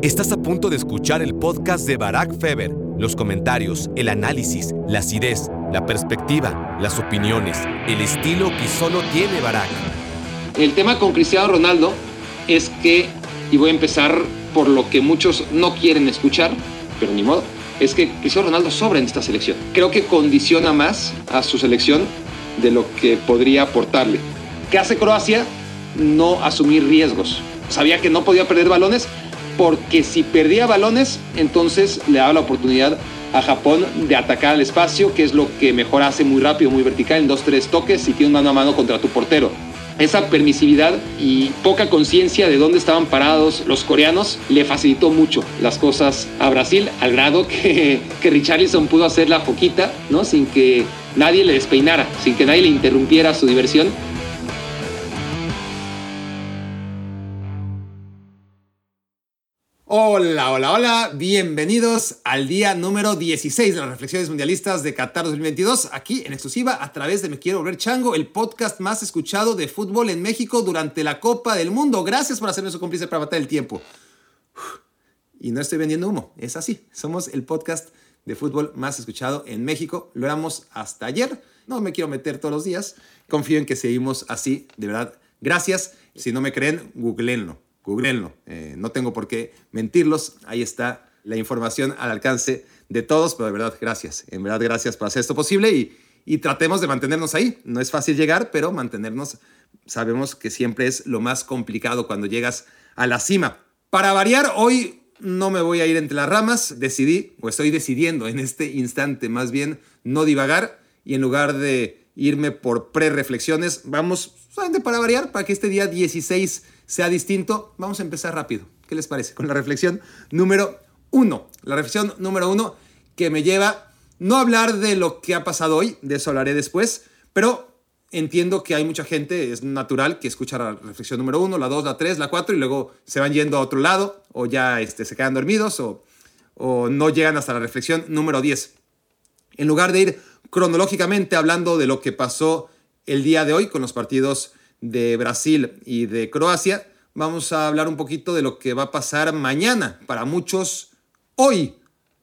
Estás a punto de escuchar el podcast de Barack Feber. Los comentarios, el análisis, la acidez, la perspectiva, las opiniones, el estilo que solo tiene Barack. El tema con Cristiano Ronaldo es que, y voy a empezar por lo que muchos no quieren escuchar, pero ni modo, es que Cristiano Ronaldo sobra en esta selección. Creo que condiciona más a su selección de lo que podría aportarle. ¿Qué hace Croacia? No asumir riesgos. Sabía que no podía perder balones, porque si perdía balones, entonces le daba la oportunidad a Japón de atacar al espacio, que es lo que mejor hace muy rápido, muy vertical, en dos, tres toques y tiene un mano a mano contra tu portero. Esa permisividad y poca conciencia de dónde estaban parados los coreanos le facilitó mucho las cosas a Brasil, al grado que, que Richarlison pudo hacer la poquita, ¿no? Sin que nadie le despeinara, sin que nadie le interrumpiera su diversión Hola, hola, hola, bienvenidos al día número 16 de las reflexiones mundialistas de Qatar 2022, aquí en exclusiva a través de Me Quiero Volver Chango, el podcast más escuchado de fútbol en México durante la Copa del Mundo. Gracias por hacerme su cómplice para matar el tiempo. Y no estoy vendiendo humo, es así, somos el podcast de fútbol más escuchado en México, lo éramos hasta ayer, no me quiero meter todos los días, confío en que seguimos así, de verdad, gracias, si no me creen, googleenlo googleenlo. Eh, no tengo por qué mentirlos. Ahí está la información al alcance de todos, pero de verdad, gracias. En verdad, gracias por hacer esto posible y, y tratemos de mantenernos ahí. No es fácil llegar, pero mantenernos sabemos que siempre es lo más complicado cuando llegas a la cima. Para variar, hoy no me voy a ir entre las ramas. Decidí, o estoy decidiendo en este instante más bien, no divagar y en lugar de irme por pre-reflexiones, vamos solamente para variar, para que este día 16 sea distinto, vamos a empezar rápido. ¿Qué les parece? Con la reflexión número uno. La reflexión número uno que me lleva no a hablar de lo que ha pasado hoy, de eso hablaré después, pero entiendo que hay mucha gente, es natural que escucha la reflexión número uno, la dos, la tres, la cuatro y luego se van yendo a otro lado o ya este, se quedan dormidos o, o no llegan hasta la reflexión número 10. En lugar de ir cronológicamente hablando de lo que pasó el día de hoy con los partidos de Brasil y de Croacia, vamos a hablar un poquito de lo que va a pasar mañana, para muchos hoy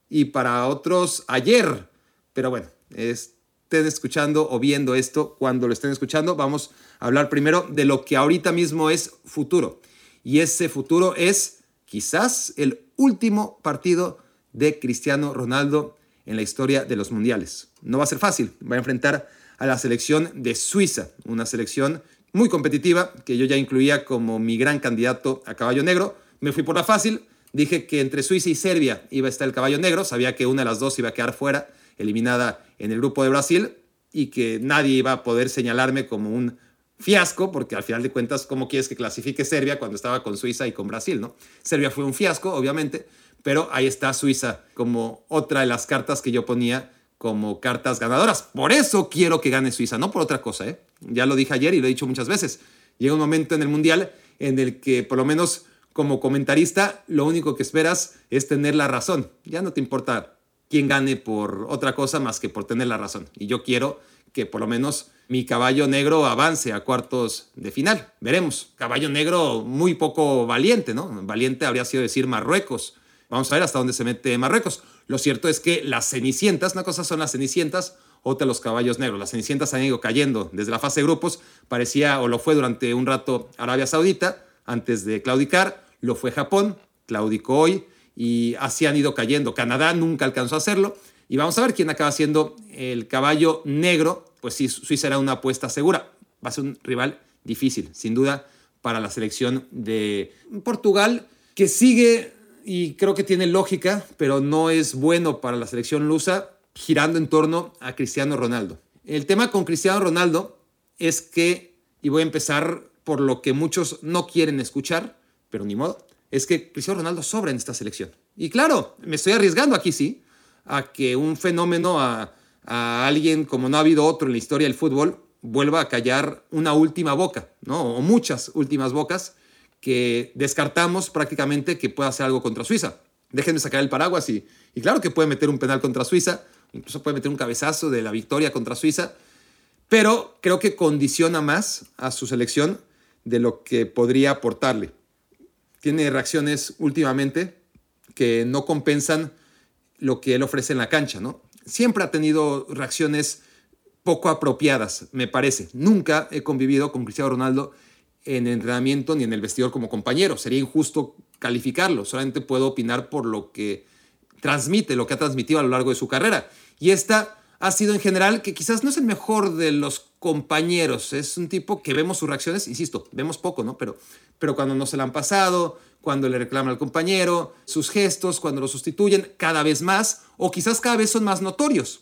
y para otros ayer. Pero bueno, estén escuchando o viendo esto, cuando lo estén escuchando, vamos a hablar primero de lo que ahorita mismo es futuro. Y ese futuro es quizás el último partido de Cristiano Ronaldo en la historia de los mundiales. No va a ser fácil, va a enfrentar a la selección de Suiza, una selección muy competitiva, que yo ya incluía como mi gran candidato a caballo negro. Me fui por la fácil, dije que entre Suiza y Serbia iba a estar el caballo negro, sabía que una de las dos iba a quedar fuera, eliminada en el grupo de Brasil, y que nadie iba a poder señalarme como un fiasco, porque al final de cuentas, ¿cómo quieres que clasifique Serbia cuando estaba con Suiza y con Brasil? ¿no? Serbia fue un fiasco, obviamente, pero ahí está Suiza como otra de las cartas que yo ponía como cartas ganadoras. Por eso quiero que gane Suiza, no por otra cosa. ¿eh? Ya lo dije ayer y lo he dicho muchas veces. Llega un momento en el Mundial en el que por lo menos como comentarista lo único que esperas es tener la razón. Ya no te importa quién gane por otra cosa más que por tener la razón. Y yo quiero que por lo menos mi caballo negro avance a cuartos de final. Veremos. Caballo negro muy poco valiente, ¿no? Valiente habría sido decir Marruecos. Vamos a ver hasta dónde se mete Marruecos. Lo cierto es que las cenicientas, una cosa son las cenicientas, otra los caballos negros. Las cenicientas han ido cayendo desde la fase de grupos, parecía o lo fue durante un rato Arabia Saudita, antes de claudicar, lo fue Japón, claudicó hoy y así han ido cayendo. Canadá nunca alcanzó a hacerlo y vamos a ver quién acaba siendo el caballo negro, pues sí, Suiza era una apuesta segura. Va a ser un rival difícil, sin duda, para la selección de Portugal, que sigue y creo que tiene lógica, pero no es bueno para la selección lusa girando en torno a Cristiano Ronaldo. El tema con Cristiano Ronaldo es que, y voy a empezar por lo que muchos no quieren escuchar, pero ni modo, es que Cristiano Ronaldo sobra en esta selección. Y claro, me estoy arriesgando aquí, sí, a que un fenómeno, a, a alguien como no ha habido otro en la historia del fútbol, vuelva a callar una última boca, ¿no? O muchas últimas bocas que descartamos prácticamente que pueda hacer algo contra Suiza. Déjenme sacar el paraguas y, y claro que puede meter un penal contra Suiza, incluso puede meter un cabezazo de la victoria contra Suiza, pero creo que condiciona más a su selección de lo que podría aportarle. Tiene reacciones últimamente que no compensan lo que él ofrece en la cancha, ¿no? Siempre ha tenido reacciones poco apropiadas, me parece. Nunca he convivido con Cristiano Ronaldo en entrenamiento ni en el vestidor como compañero. Sería injusto calificarlo, solamente puedo opinar por lo que transmite, lo que ha transmitido a lo largo de su carrera. Y esta ha sido en general que quizás no es el mejor de los compañeros, es un tipo que vemos sus reacciones, insisto, vemos poco, ¿no? Pero, pero cuando no se la han pasado, cuando le reclama al compañero, sus gestos, cuando lo sustituyen cada vez más, o quizás cada vez son más notorios,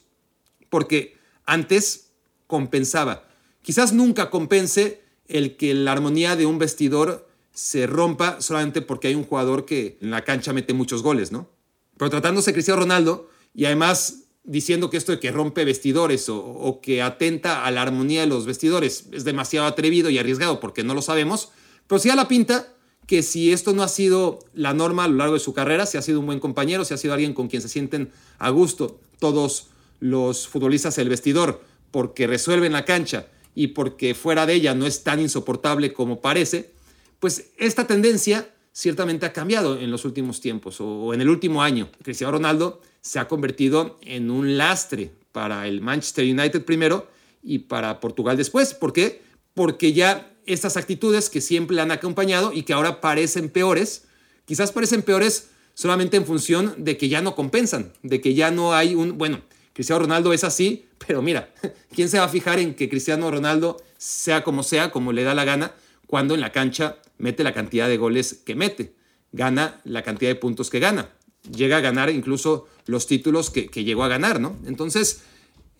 porque antes compensaba. Quizás nunca compense el que la armonía de un vestidor se rompa solamente porque hay un jugador que en la cancha mete muchos goles, ¿no? Pero tratándose de Cristiano Ronaldo y además diciendo que esto de que rompe vestidores o, que atenta a la armonía de los vestidores es demasiado atrevido y arriesgado porque no lo sabemos, pero sí a la pinta que si esto no ha sido la norma a lo largo de su carrera, si ha sido un buen compañero, si ha sido alguien con quien se sienten a gusto todos los futbolistas del vestidor porque resuelven la cancha y porque fuera de ella no es tan insoportable como parece, pues esta tendencia ciertamente ha cambiado en los últimos tiempos o en el último año. Cristiano Ronaldo se ha convertido en un lastre para el Manchester United primero y para Portugal después. ¿Por qué? Porque ya estas actitudes que siempre le han acompañado y que ahora parecen peores, quizás parecen peores solamente en función de que ya no compensan, de que ya no hay un, bueno, Cristiano Ronaldo es así, pero mira, ¿quién se va a fijar en que Cristiano Ronaldo, sea como sea, como le da la gana, cuando en la cancha mete la cantidad de goles que mete, gana la cantidad de puntos que gana, llega a ganar incluso los títulos que, llegó a ganar, ¿no? Entonces,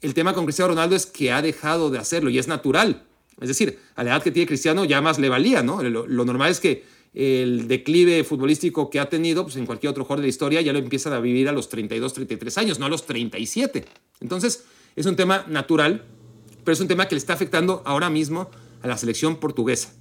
el tema con Cristiano Ronaldo es que ha dejado de hacerlo y es natural. Es decir, a la edad que tiene Cristiano ya más le valía, ¿no? Lo, normal es que el declive futbolístico que ha tenido, pues en cualquier otro jugador de la historia, ya lo empiezan a vivir a los 32, 33 años, no a los 37. Entonces, es un tema natural, pero es un tema que le está afectando ahora mismo a la selección portuguesa.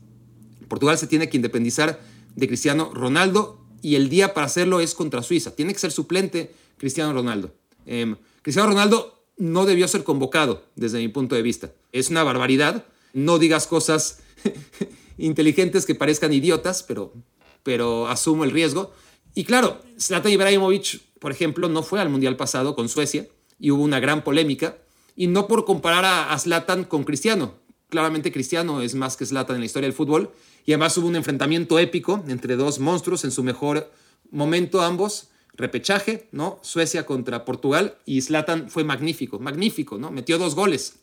Portugal se tiene que independizar de Cristiano Ronaldo y el día para hacerlo es contra Suiza. Tiene que ser suplente Cristiano Ronaldo. Em, Cristiano Ronaldo no debió ser convocado desde mi punto de vista. Es una barbaridad. No digas cosas inteligentes que parezcan idiotas, pero, pero asumo el riesgo. Y claro, Zlatan Ibrahimovic, por ejemplo, no fue al Mundial pasado con Suecia y hubo una gran polémica. Y no por comparar a, a Zlatan con Cristiano. Claramente Cristiano es más que Zlatan en la historia del fútbol. Y además hubo un enfrentamiento épico entre dos monstruos en su mejor momento ambos repechaje, ¿no? Suecia contra Portugal y Zlatan fue magnífico, magnífico, ¿no? Metió dos goles.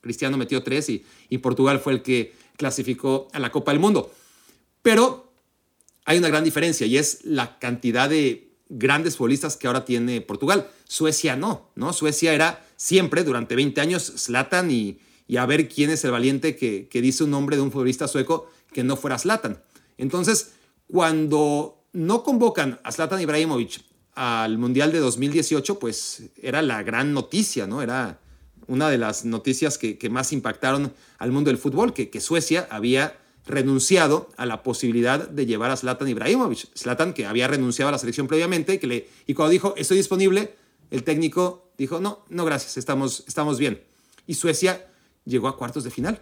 Cristiano metió tres y, y Portugal fue el que clasificó a la Copa del Mundo. Pero hay una gran diferencia y es la cantidad de grandes futbolistas que ahora tiene Portugal. Suecia no, ¿no? Suecia era siempre, durante 20 años, Zlatan y, a ver quién es el valiente que, que dice un nombre de un futbolista sueco que no fuera Zlatan. Entonces, cuando no convocan a Zlatan Ibrahimovic al Mundial de 2018, pues era la gran noticia, ¿no? Era una de las noticias que, más impactaron al mundo del fútbol, que, que, Suecia había renunciado a la posibilidad de llevar a Zlatan Ibrahimovic. Zlatan, que había renunciado a la selección previamente, que le, y cuando dijo, estoy disponible, el técnico dijo, no, no, gracias, estamos, estamos bien. Y Suecia llegó a cuartos de final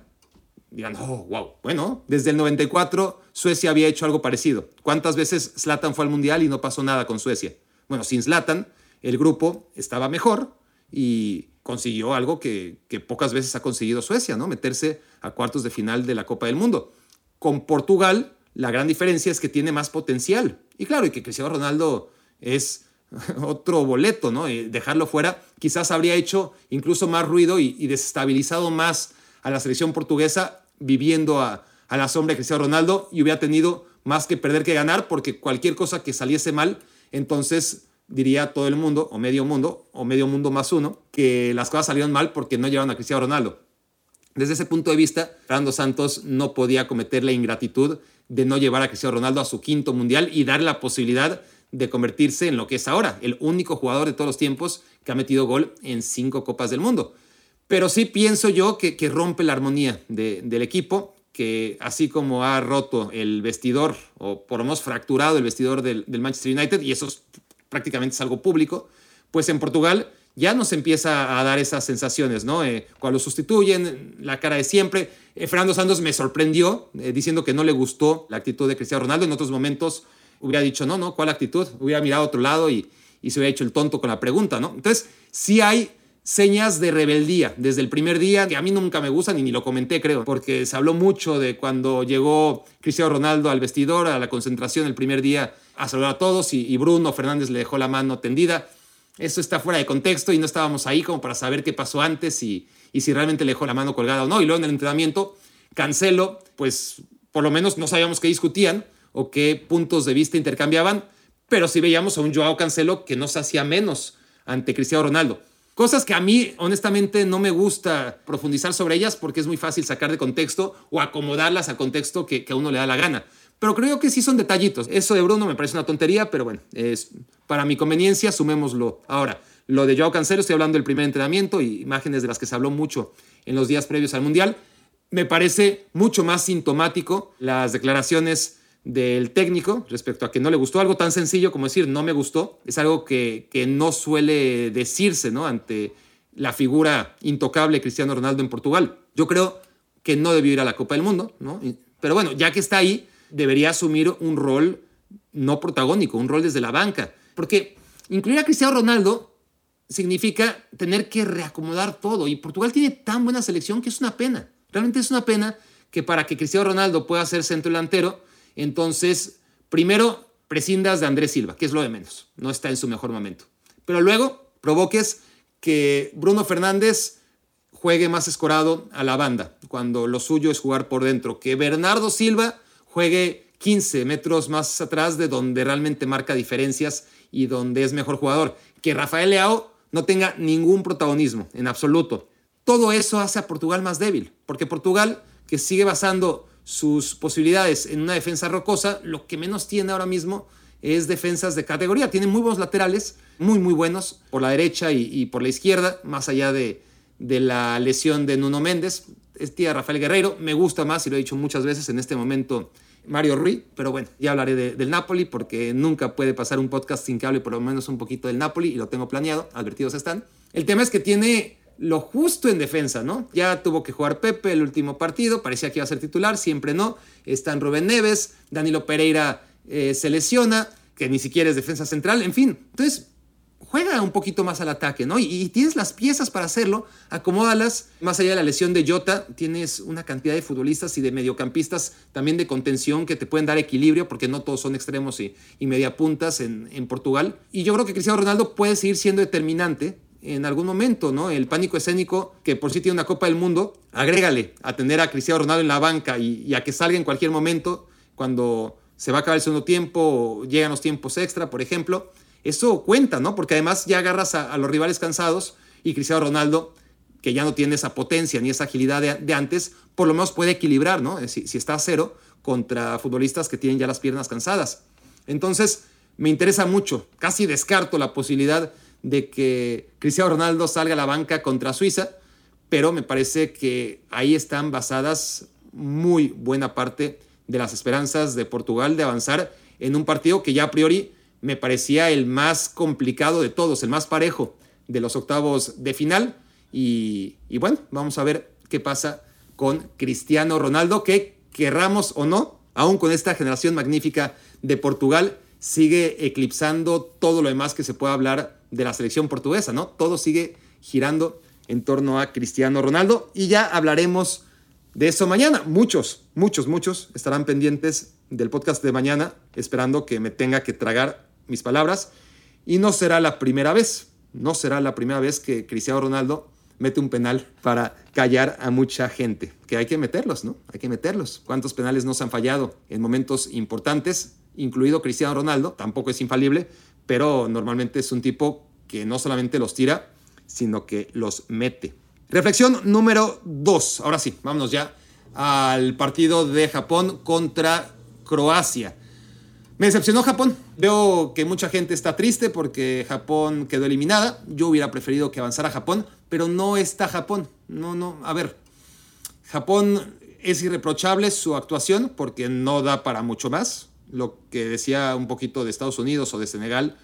digan, oh, wow. Bueno, desde el 94 Suecia había hecho algo parecido. ¿Cuántas veces Zlatan fue al Mundial y no pasó nada con Suecia? Bueno, sin Zlatan, el grupo estaba mejor y consiguió algo que, que, pocas veces ha conseguido Suecia, ¿no? Meterse a cuartos de final de la Copa del Mundo. Con Portugal, la gran diferencia es que tiene más potencial. Y claro, y que Cristiano Ronaldo es otro boleto, ¿no? Y dejarlo fuera quizás habría hecho incluso más ruido y, desestabilizado más a la selección portuguesa viviendo a, la sombra de Cristiano Ronaldo y hubiera tenido más que perder que ganar porque cualquier cosa que saliese mal, entonces diría todo el mundo, o medio mundo, o medio mundo más uno, que las cosas salieron mal porque no llevaron a Cristiano Ronaldo. Desde ese punto de vista, Fernando Santos no podía cometer la ingratitud de no llevar a Cristiano Ronaldo a su quinto mundial y dar la posibilidad de convertirse en lo que es ahora, el único jugador de todos los tiempos que ha metido gol en cinco Copas del Mundo. Pero sí pienso yo que, rompe la armonía del equipo, que así como ha roto el vestidor, o por lo menos fracturado el vestidor del, Manchester United, y eso prácticamente es algo público, pues en Portugal ya nos empieza a dar esas sensaciones, ¿no? Eh, cuando sustituyen, la cara de siempre. Eh, Fernando Santos me sorprendió eh, diciendo que no le gustó la actitud de Cristiano Ronaldo. En otros momentos hubiera dicho, no, no, ¿cuál actitud? Hubiera mirado a otro lado y, y se hubiera hecho el tonto con la pregunta, ¿no? Entonces, sí hay señas de rebeldía desde el primer día, que a mí nunca me gustan y ni lo comenté, creo, porque se habló mucho de cuando llegó Cristiano Ronaldo al vestidor, a la concentración el primer día, a saludar a todos y, Bruno Fernández le dejó la mano tendida. Eso está fuera de contexto y no estábamos ahí como para saber qué pasó antes y, y si realmente le dejó la mano colgada o no. Y luego en el entrenamiento, Cancelo, pues por lo menos no sabíamos qué discutían o qué puntos de vista intercambiaban, pero sí veíamos a un Joao Cancelo que no se hacía menos ante Cristiano Ronaldo. Cosas que a mí, honestamente, no me gusta profundizar sobre ellas porque es muy fácil sacar de contexto o acomodarlas al contexto que, que a uno le da la gana. Pero creo que sí son detallitos. Eso de Bruno me parece una tontería, pero bueno, es, para mi conveniencia, sumémoslo. Ahora, lo de Joao Cancelo, estoy hablando del primer entrenamiento y imágenes de las que se habló mucho en los días previos al Mundial. Me parece mucho más sintomático las declaraciones del técnico respecto a que no le gustó algo tan sencillo como decir no me gustó. Es algo que, que no suele decirse ¿no? ante la figura intocable Cristiano Ronaldo en Portugal. Yo creo que no debió ir a la Copa del Mundo, ¿no? pero bueno, ya que está ahí, debería asumir un rol no protagónico, un rol desde la banca. Porque incluir a Cristiano Ronaldo significa tener que reacomodar todo. Y Portugal tiene tan buena selección que es una pena. Realmente es una pena que para que Cristiano Ronaldo pueda ser centro delantero, entonces primero prescindas de Andrés Silva, que es lo de menos. No está en su mejor momento. Pero luego provoques que Bruno Fernández juegue más escorado a la banda, cuando lo suyo es jugar por dentro. Que Bernardo Silva juegue 15 metros más atrás de donde realmente marca diferencias y donde es mejor jugador. Que Rafael Leao no tenga ningún protagonismo en absoluto. Todo eso hace a Portugal más débil, porque Portugal, que sigue basando sus posibilidades en una defensa rocosa, lo que menos tiene ahora mismo es defensas de categoría. Tiene muy buenos laterales, muy, muy buenos, por la derecha y, por la izquierda, más allá de, de, la lesión de Nuno Méndez. Es tía Rafael Guerreiro, me gusta más, y lo he dicho muchas veces en este momento, Mario Rui, pero bueno, ya hablaré de, del Napoli porque nunca puede pasar un podcast sin que hable por lo menos un poquito del Napoli y lo tengo planeado, advertidos están. El tema es que tiene lo justo en defensa, ¿no? Ya tuvo que jugar Pepe el último partido, parecía que iba a ser titular, siempre no. Están Rubén Neves, Danilo Pereira eh, se lesiona, que ni siquiera es defensa central, en fin. Entonces, juega un poquito más al ataque, ¿no? Y, tienes las piezas para hacerlo, acomódalas. Más allá de la lesión de Jota, tienes una cantidad de futbolistas y de mediocampistas también de contención que te pueden dar equilibrio, porque no todos son extremos y, y mediapuntas en, en Portugal. Y yo creo que Cristiano Ronaldo puede seguir siendo determinante en algún momento, ¿no? El pánico escénico, que por sí tiene una Copa del Mundo, agrégale a tener a Cristiano Ronaldo en la banca y, a que salga en cualquier momento cuando se va a acabar el segundo tiempo o llegan los tiempos extra, por ejemplo. Eso cuenta, ¿no? Porque además ya agarras a, a los rivales cansados y Cristiano Ronaldo, que ya no tiene esa potencia ni esa agilidad de, de antes, por lo menos puede equilibrar, ¿no? Si, si está a cero contra futbolistas que tienen ya las piernas cansadas. Entonces, me interesa mucho, casi descarto la posibilidad de que Cristiano Ronaldo salga a la banca contra Suiza, pero me parece que ahí están basadas muy buena parte de las esperanzas de Portugal de avanzar en un partido que ya a priori me parecía el más complicado de todos, el más parejo de los octavos de final. Y, bueno, vamos a ver qué pasa con Cristiano Ronaldo, que querramos o no, aún con esta generación magnífica de Portugal, sigue eclipsando todo lo demás que se pueda hablar de la selección portuguesa, ¿no? Todo sigue girando en torno a Cristiano Ronaldo y ya hablaremos de eso mañana. Muchos, muchos, muchos estarán pendientes del podcast de mañana, esperando que me tenga que tragar mis palabras. Y no será la primera vez, no será la primera vez que Cristiano Ronaldo mete un penal para callar a mucha gente. Que hay que meterlos, ¿no? Hay que meterlos. ¿Cuántos penales nos han fallado en momentos importantes? Incluido Cristiano Ronaldo, tampoco es infalible, pero normalmente es un tipo que no solamente los tira, sino que los mete. Reflexión número 2. Ahora sí, vámonos ya al partido de Japón contra Croacia. Me decepcionó Japón. Veo que mucha gente está triste porque Japón quedó eliminada. Yo hubiera preferido que avanzara Japón, pero no está Japón. No, no. A ver, Japón es irreprochable su actuación porque no da para mucho más. Lo que decía un poquito de Estados Unidos o de Senegal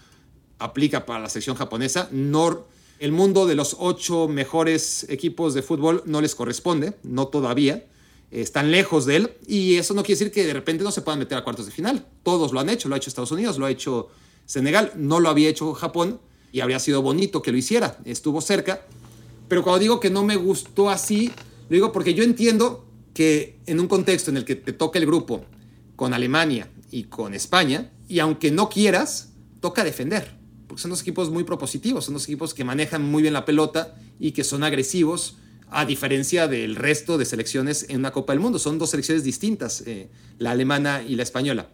aplica para la sección japonesa. No, el mundo de los ocho mejores equipos de fútbol no les corresponde, no todavía. están lejos de él y eso no quiere decir que de repente no se puedan meter a cuartos de final. Todos lo han hecho, lo ha hecho Estados Unidos, lo ha hecho Senegal, no lo había hecho Japón y habría sido bonito que lo hiciera, estuvo cerca, pero cuando digo que no me gustó así, lo digo porque yo entiendo que en un contexto en el que te toca el grupo con Alemania y con España, y aunque no quieras, toca defender, porque son dos equipos muy propositivos, son dos equipos que manejan muy bien la pelota y que son agresivos, a diferencia del resto de selecciones en una Copa del Mundo. Son dos selecciones distintas, eh, la alemana y la española.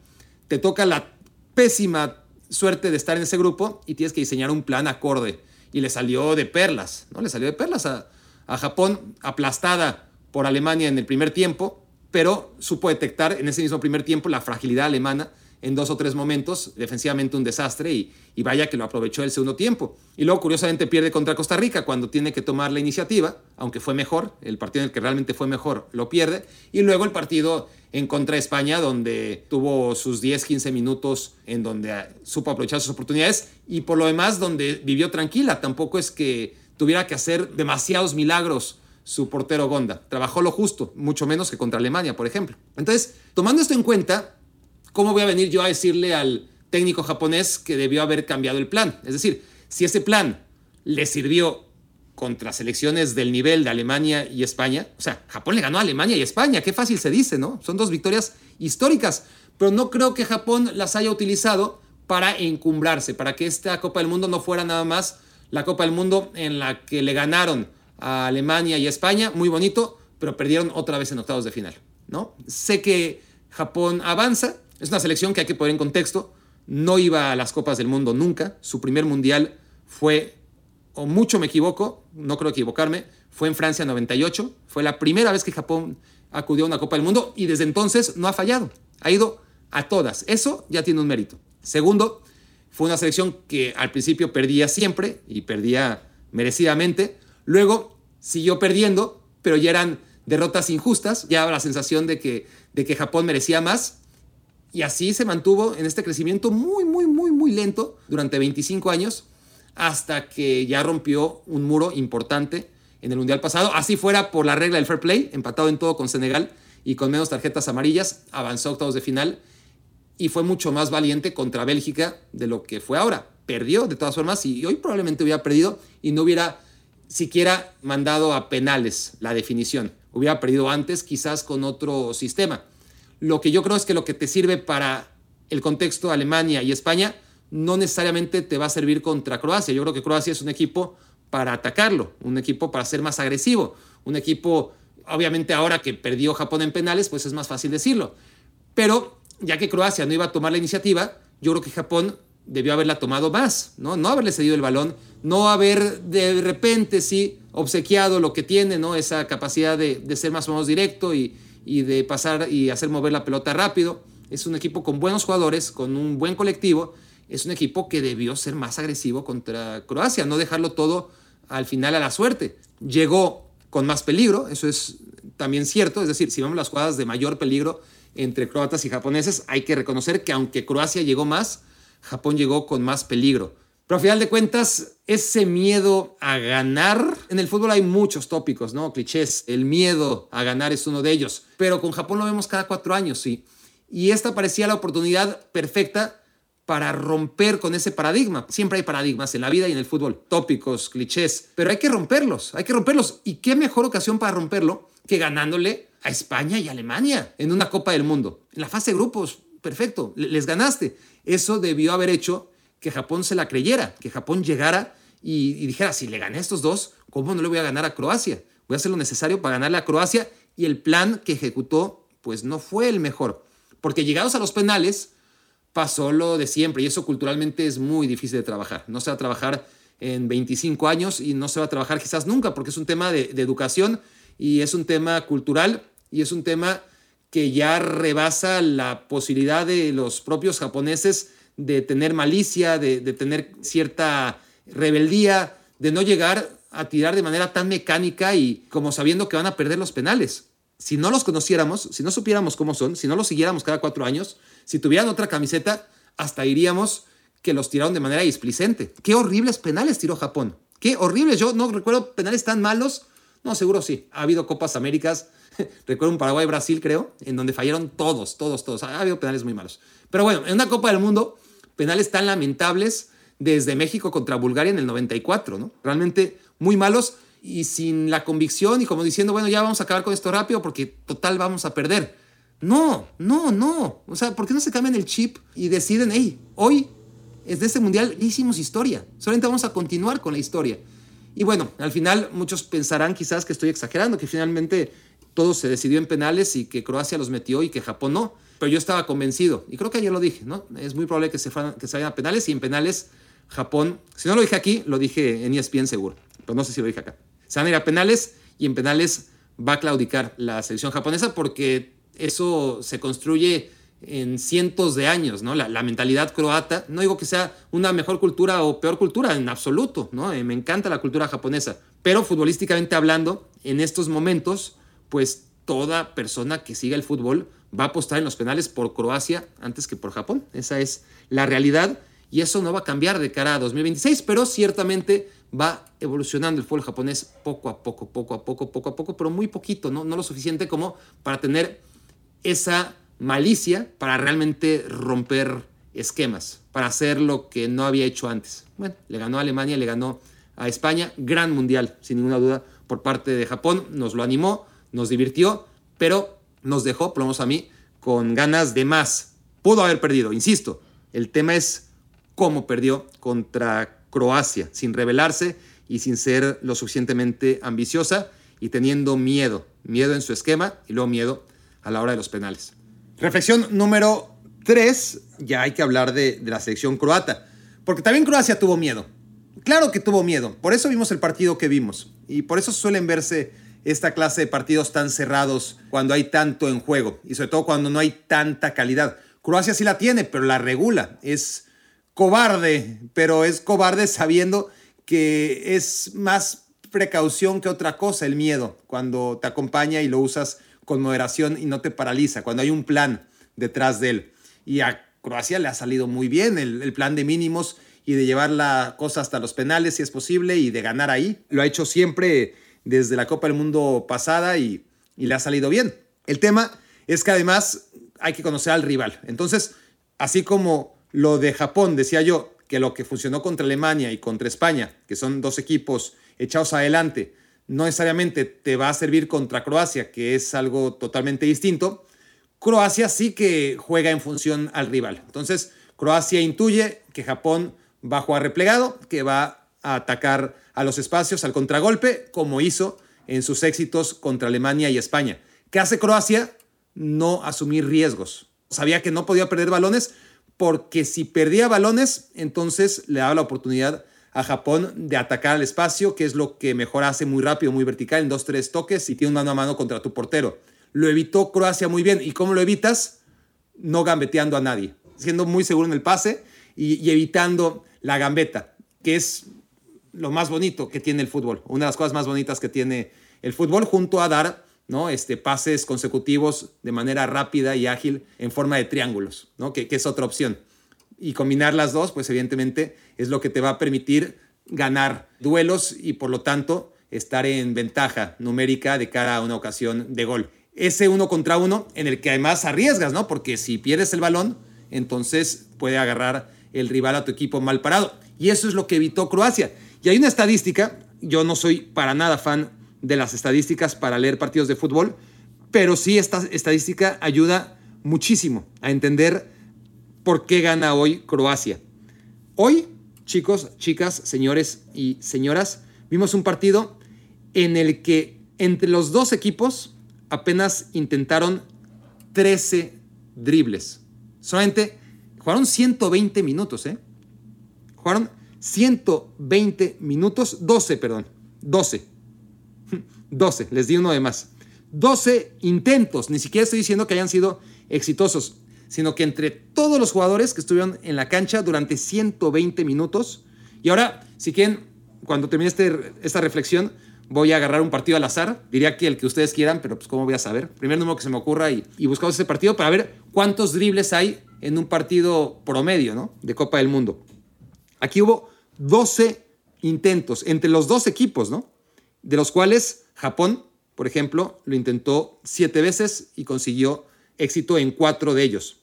Te toca la pésima suerte de estar en ese grupo y tienes que diseñar un plan acorde. Y le salió de perlas, ¿no? Le salió de perlas a, a Japón, aplastada por Alemania en el primer tiempo, pero supo detectar en ese mismo primer tiempo la fragilidad alemana en dos o tres momentos, defensivamente un desastre y, vaya que lo aprovechó el segundo tiempo. Y luego curiosamente pierde contra Costa Rica cuando tiene que tomar la iniciativa, aunque fue mejor, el partido en el que realmente fue mejor lo pierde, y luego el partido en contra de España donde tuvo sus 10, 15 minutos en donde supo aprovechar sus oportunidades y por lo demás donde vivió tranquila, tampoco es que tuviera que hacer demasiados milagros su portero Gonda. Trabajó lo justo, mucho menos que contra Alemania, por ejemplo. Entonces, tomando esto en cuenta, ¿cómo voy a venir yo a decirle al técnico japonés que debió haber cambiado el plan? Es decir, si ese plan le sirvió contra selecciones del nivel de Alemania y España, o sea, Japón le ganó a Alemania y España, qué fácil se dice, ¿no? Son dos victorias históricas, pero no creo que Japón las haya utilizado para encumbrarse, para que esta Copa del Mundo no fuera nada más la Copa del Mundo en la que le ganaron a Alemania y España, muy bonito, pero perdieron otra vez en octavos de final, ¿no? Sé que Japón avanza, es una selección que hay que poner en contexto. No iba a las Copas del Mundo nunca. Su primer mundial fue, o mucho me equivoco, no creo equivocarme, fue en Francia 98. Fue la primera vez que Japón acudió a una Copa del Mundo y desde entonces no ha fallado. Ha ido a todas. Eso ya tiene un mérito. Segundo, fue una selección que al principio perdía siempre y perdía merecidamente. Luego siguió perdiendo, pero ya eran derrotas injustas. Ya la sensación de que, de que Japón merecía más. Y así se mantuvo en este crecimiento muy, muy, muy, muy lento durante 25 años hasta que ya rompió un muro importante en el Mundial pasado. Así fuera por la regla del fair play, empatado en todo con Senegal y con menos tarjetas amarillas, avanzó a octavos de final y fue mucho más valiente contra Bélgica de lo que fue ahora. Perdió de todas formas y hoy probablemente hubiera perdido y no hubiera siquiera mandado a penales la definición. Hubiera perdido antes quizás con otro sistema. Lo que yo creo es que lo que te sirve para el contexto Alemania y España no necesariamente te va a servir contra Croacia. Yo creo que Croacia es un equipo para atacarlo, un equipo para ser más agresivo, un equipo, obviamente ahora que perdió Japón en penales, pues es más fácil decirlo. Pero ya que Croacia no iba a tomar la iniciativa, yo creo que Japón debió haberla tomado más, ¿no? No haberle cedido el balón, no haber de repente, sí, obsequiado lo que tiene, ¿no? Esa capacidad de, de ser más o menos directo y, y de pasar y hacer mover la pelota rápido. Es un equipo con buenos jugadores, con un buen colectivo. Es un equipo que debió ser más agresivo contra Croacia, no dejarlo todo al final a la suerte. Llegó con más peligro, eso es también cierto. Es decir, si vemos las jugadas de mayor peligro entre croatas y japoneses, hay que reconocer que aunque Croacia llegó más, Japón llegó con más peligro. Pero a final de cuentas, ese miedo a ganar, en el fútbol hay muchos tópicos, ¿no? Clichés, el miedo a ganar es uno de ellos, pero con Japón lo vemos cada cuatro años, sí. Y esta parecía la oportunidad perfecta para romper con ese paradigma. Siempre hay paradigmas en la vida y en el fútbol, tópicos, clichés, pero hay que romperlos, hay que romperlos. ¿Y qué mejor ocasión para romperlo que ganándole a España y Alemania en una Copa del Mundo? En la fase de grupos, perfecto, les ganaste. Eso debió haber hecho que Japón se la creyera, que Japón llegara y, dijera, si le gané a estos dos, ¿cómo no le voy a ganar a Croacia? Voy a hacer lo necesario para ganarle a Croacia y el plan que ejecutó pues no fue el mejor, porque llegados a los penales pasó lo de siempre y eso culturalmente es muy difícil de trabajar. No se va a trabajar en 25 años y no se va a trabajar quizás nunca porque es un tema de, de educación y es un tema cultural y es un tema que ya rebasa la posibilidad de los propios japoneses de tener malicia, de, tener cierta rebeldía, de no llegar a tirar de manera tan mecánica y como sabiendo que van a perder los penales. Si no los conociéramos, si no supiéramos cómo son, si no los siguiéramos cada cuatro años, si tuvieran otra camiseta, hasta diríamos que los tiraron de manera displicente. Qué horribles penales tiró Japón. Qué horribles. Yo no recuerdo penales tan malos No, seguro sí. Ha habido Copas Américas, recuerdo un Paraguay-Brasil, creo, en donde fallaron todos, todos, todos. Ha habido penales muy malos. Pero bueno, en una Copa del Mundo, penales tan lamentables desde México contra Bulgaria en el 94, ¿no? Realmente muy malos y sin la convicción y como diciendo, bueno, ya vamos a acabar con esto rápido porque total vamos a perder. No, no, no. O sea, ¿por qué no se cambian el chip y deciden, hey, hoy es de este mundial hicimos historia. Solamente vamos a continuar con la historia. Y bueno, al final muchos pensarán quizás que estoy exagerando, que finalmente todo se decidió en penales y que Croacia los metió y que Japón no. Pero yo estaba convencido, y creo que ayer lo dije, ¿no? Es muy probable que se, que se vayan a penales y en penales Japón, si no lo dije aquí, lo dije en ESPN seguro, pero no sé si lo dije acá. Se van a ir a penales y en penales va a claudicar la selección japonesa porque eso se construye en cientos de años, ¿no? La, mentalidad croata, no digo que sea una mejor cultura o peor cultura, en absoluto, ¿no? Eh, me encanta la cultura japonesa, pero futbolísticamente hablando, en estos momentos, pues toda persona que siga el fútbol va a apostar en los penales por Croacia antes que por Japón. Esa es la realidad y eso no va a cambiar de cara a 2026, pero ciertamente va evolucionando el fútbol japonés poco a poco, poco a poco, poco a poco, pero muy poquito, no, no lo suficiente como para tener esa malicia para realmente romper esquemas, para hacer lo que no había hecho antes. Bueno, le ganó a Alemania, le ganó a España, gran mundial, sin ninguna duda, por parte de Japón, nos lo animó, nos divirtió, pero nos dejó, por lo a mí, con ganas de más. Pudo haber perdido, insisto, el tema es cómo perdió contra Croacia, sin rebelarse y sin ser lo suficientemente ambiciosa y teniendo miedo, miedo en su esquema y luego miedo a la hora de los penales. Reflexión número 3, ya hay que hablar de, la selección croata, porque también Croacia tuvo miedo. Claro que tuvo miedo, por eso vimos el partido que vimos y por eso suelen verse esta clase de partidos tan cerrados cuando hay tanto en juego y sobre todo cuando no hay tanta calidad. Croacia sí la tiene, pero la regula. Es cobarde, pero es cobarde sabiendo que es más precaución que otra cosa el miedo cuando te acompaña y lo usas con moderación y no te paraliza, cuando hay un plan detrás de él. Y a Croacia le ha salido muy bien el, plan de mínimos y de llevar la cosa hasta los penales si es posible y de ganar ahí. Lo ha hecho siempre desde la Copa del Mundo pasada y, y le ha salido bien. El tema es que además hay que conocer al rival. Entonces, así como lo de Japón, decía yo, que lo que funcionó contra Alemania y contra España, que son dos equipos echados adelante, no necesariamente te va a servir contra Croacia, que es algo totalmente distinto. Croacia sí que juega en función al rival. Entonces, Croacia intuye que Japón va a jugar replegado, que va atacar a los espacios, al contragolpe, como hizo en sus éxitos contra Alemania y España. ¿Qué hace Croacia? No asumir riesgos. Sabía que no podía perder balones porque si perdía balones, entonces le daba la oportunidad a Japón de atacar al espacio, que es lo que mejor hace muy rápido, muy vertical, en dos, tres toques y tiene un mano a mano contra tu portero. Lo evitó Croacia muy bien. ¿Y cómo lo evitas? No gambeteando a nadie, siendo muy seguro en el pase y, evitando la gambeta, que es lo más bonito que tiene el fútbol, una de las cosas más bonitas que tiene el fútbol, junto a dar ¿no? este, pases consecutivos de manera rápida y ágil en forma de triángulos, ¿no? que, es otra opción y combinar las dos, pues evidentemente es lo que te va a permitir ganar duelos y por lo tanto estar en ventaja numérica de cara a una ocasión de gol. Ese uno contra uno en el que además arriesgas, ¿no? Porque si pierdes el balón, entonces puede agarrar el rival a tu equipo mal parado. Y eso es lo que evitó Croacia. Hay una estadística, yo no soy para nada fan de las estadísticas para leer partidos de fútbol, pero sí esta estadística ayuda muchísimo a entender por qué gana hoy Croacia. Hoy, chicos, chicas, señores y señoras, vimos un partido en el que entre los dos equipos apenas intentaron 13 dribles. Solamente jugaron 120 minutos, ¿eh? Jugaron 120 minutos, 12, perdón, 12. 12, les di uno de más. 12 intentos, ni siquiera estoy diciendo que hayan sido exitosos sino que entre todos los jugadores que estuvieron en la cancha durante 120 minutos. Y ahora, si quieren, cuando termine este, esta reflexión, voy a agarrar un partido al azar. Diría que el que ustedes quieran, pero pues cómo voy a saber. Primer número que se me ocurra y, y buscamos ese partido para ver cuántos dribles hay en un partido promedio, ¿no? De Copa del Mundo. Aquí hubo 12 intentos entre los dos equipos, ¿no? De los cuales Japón, por ejemplo, lo intentó siete veces y consiguió éxito en cuatro de ellos.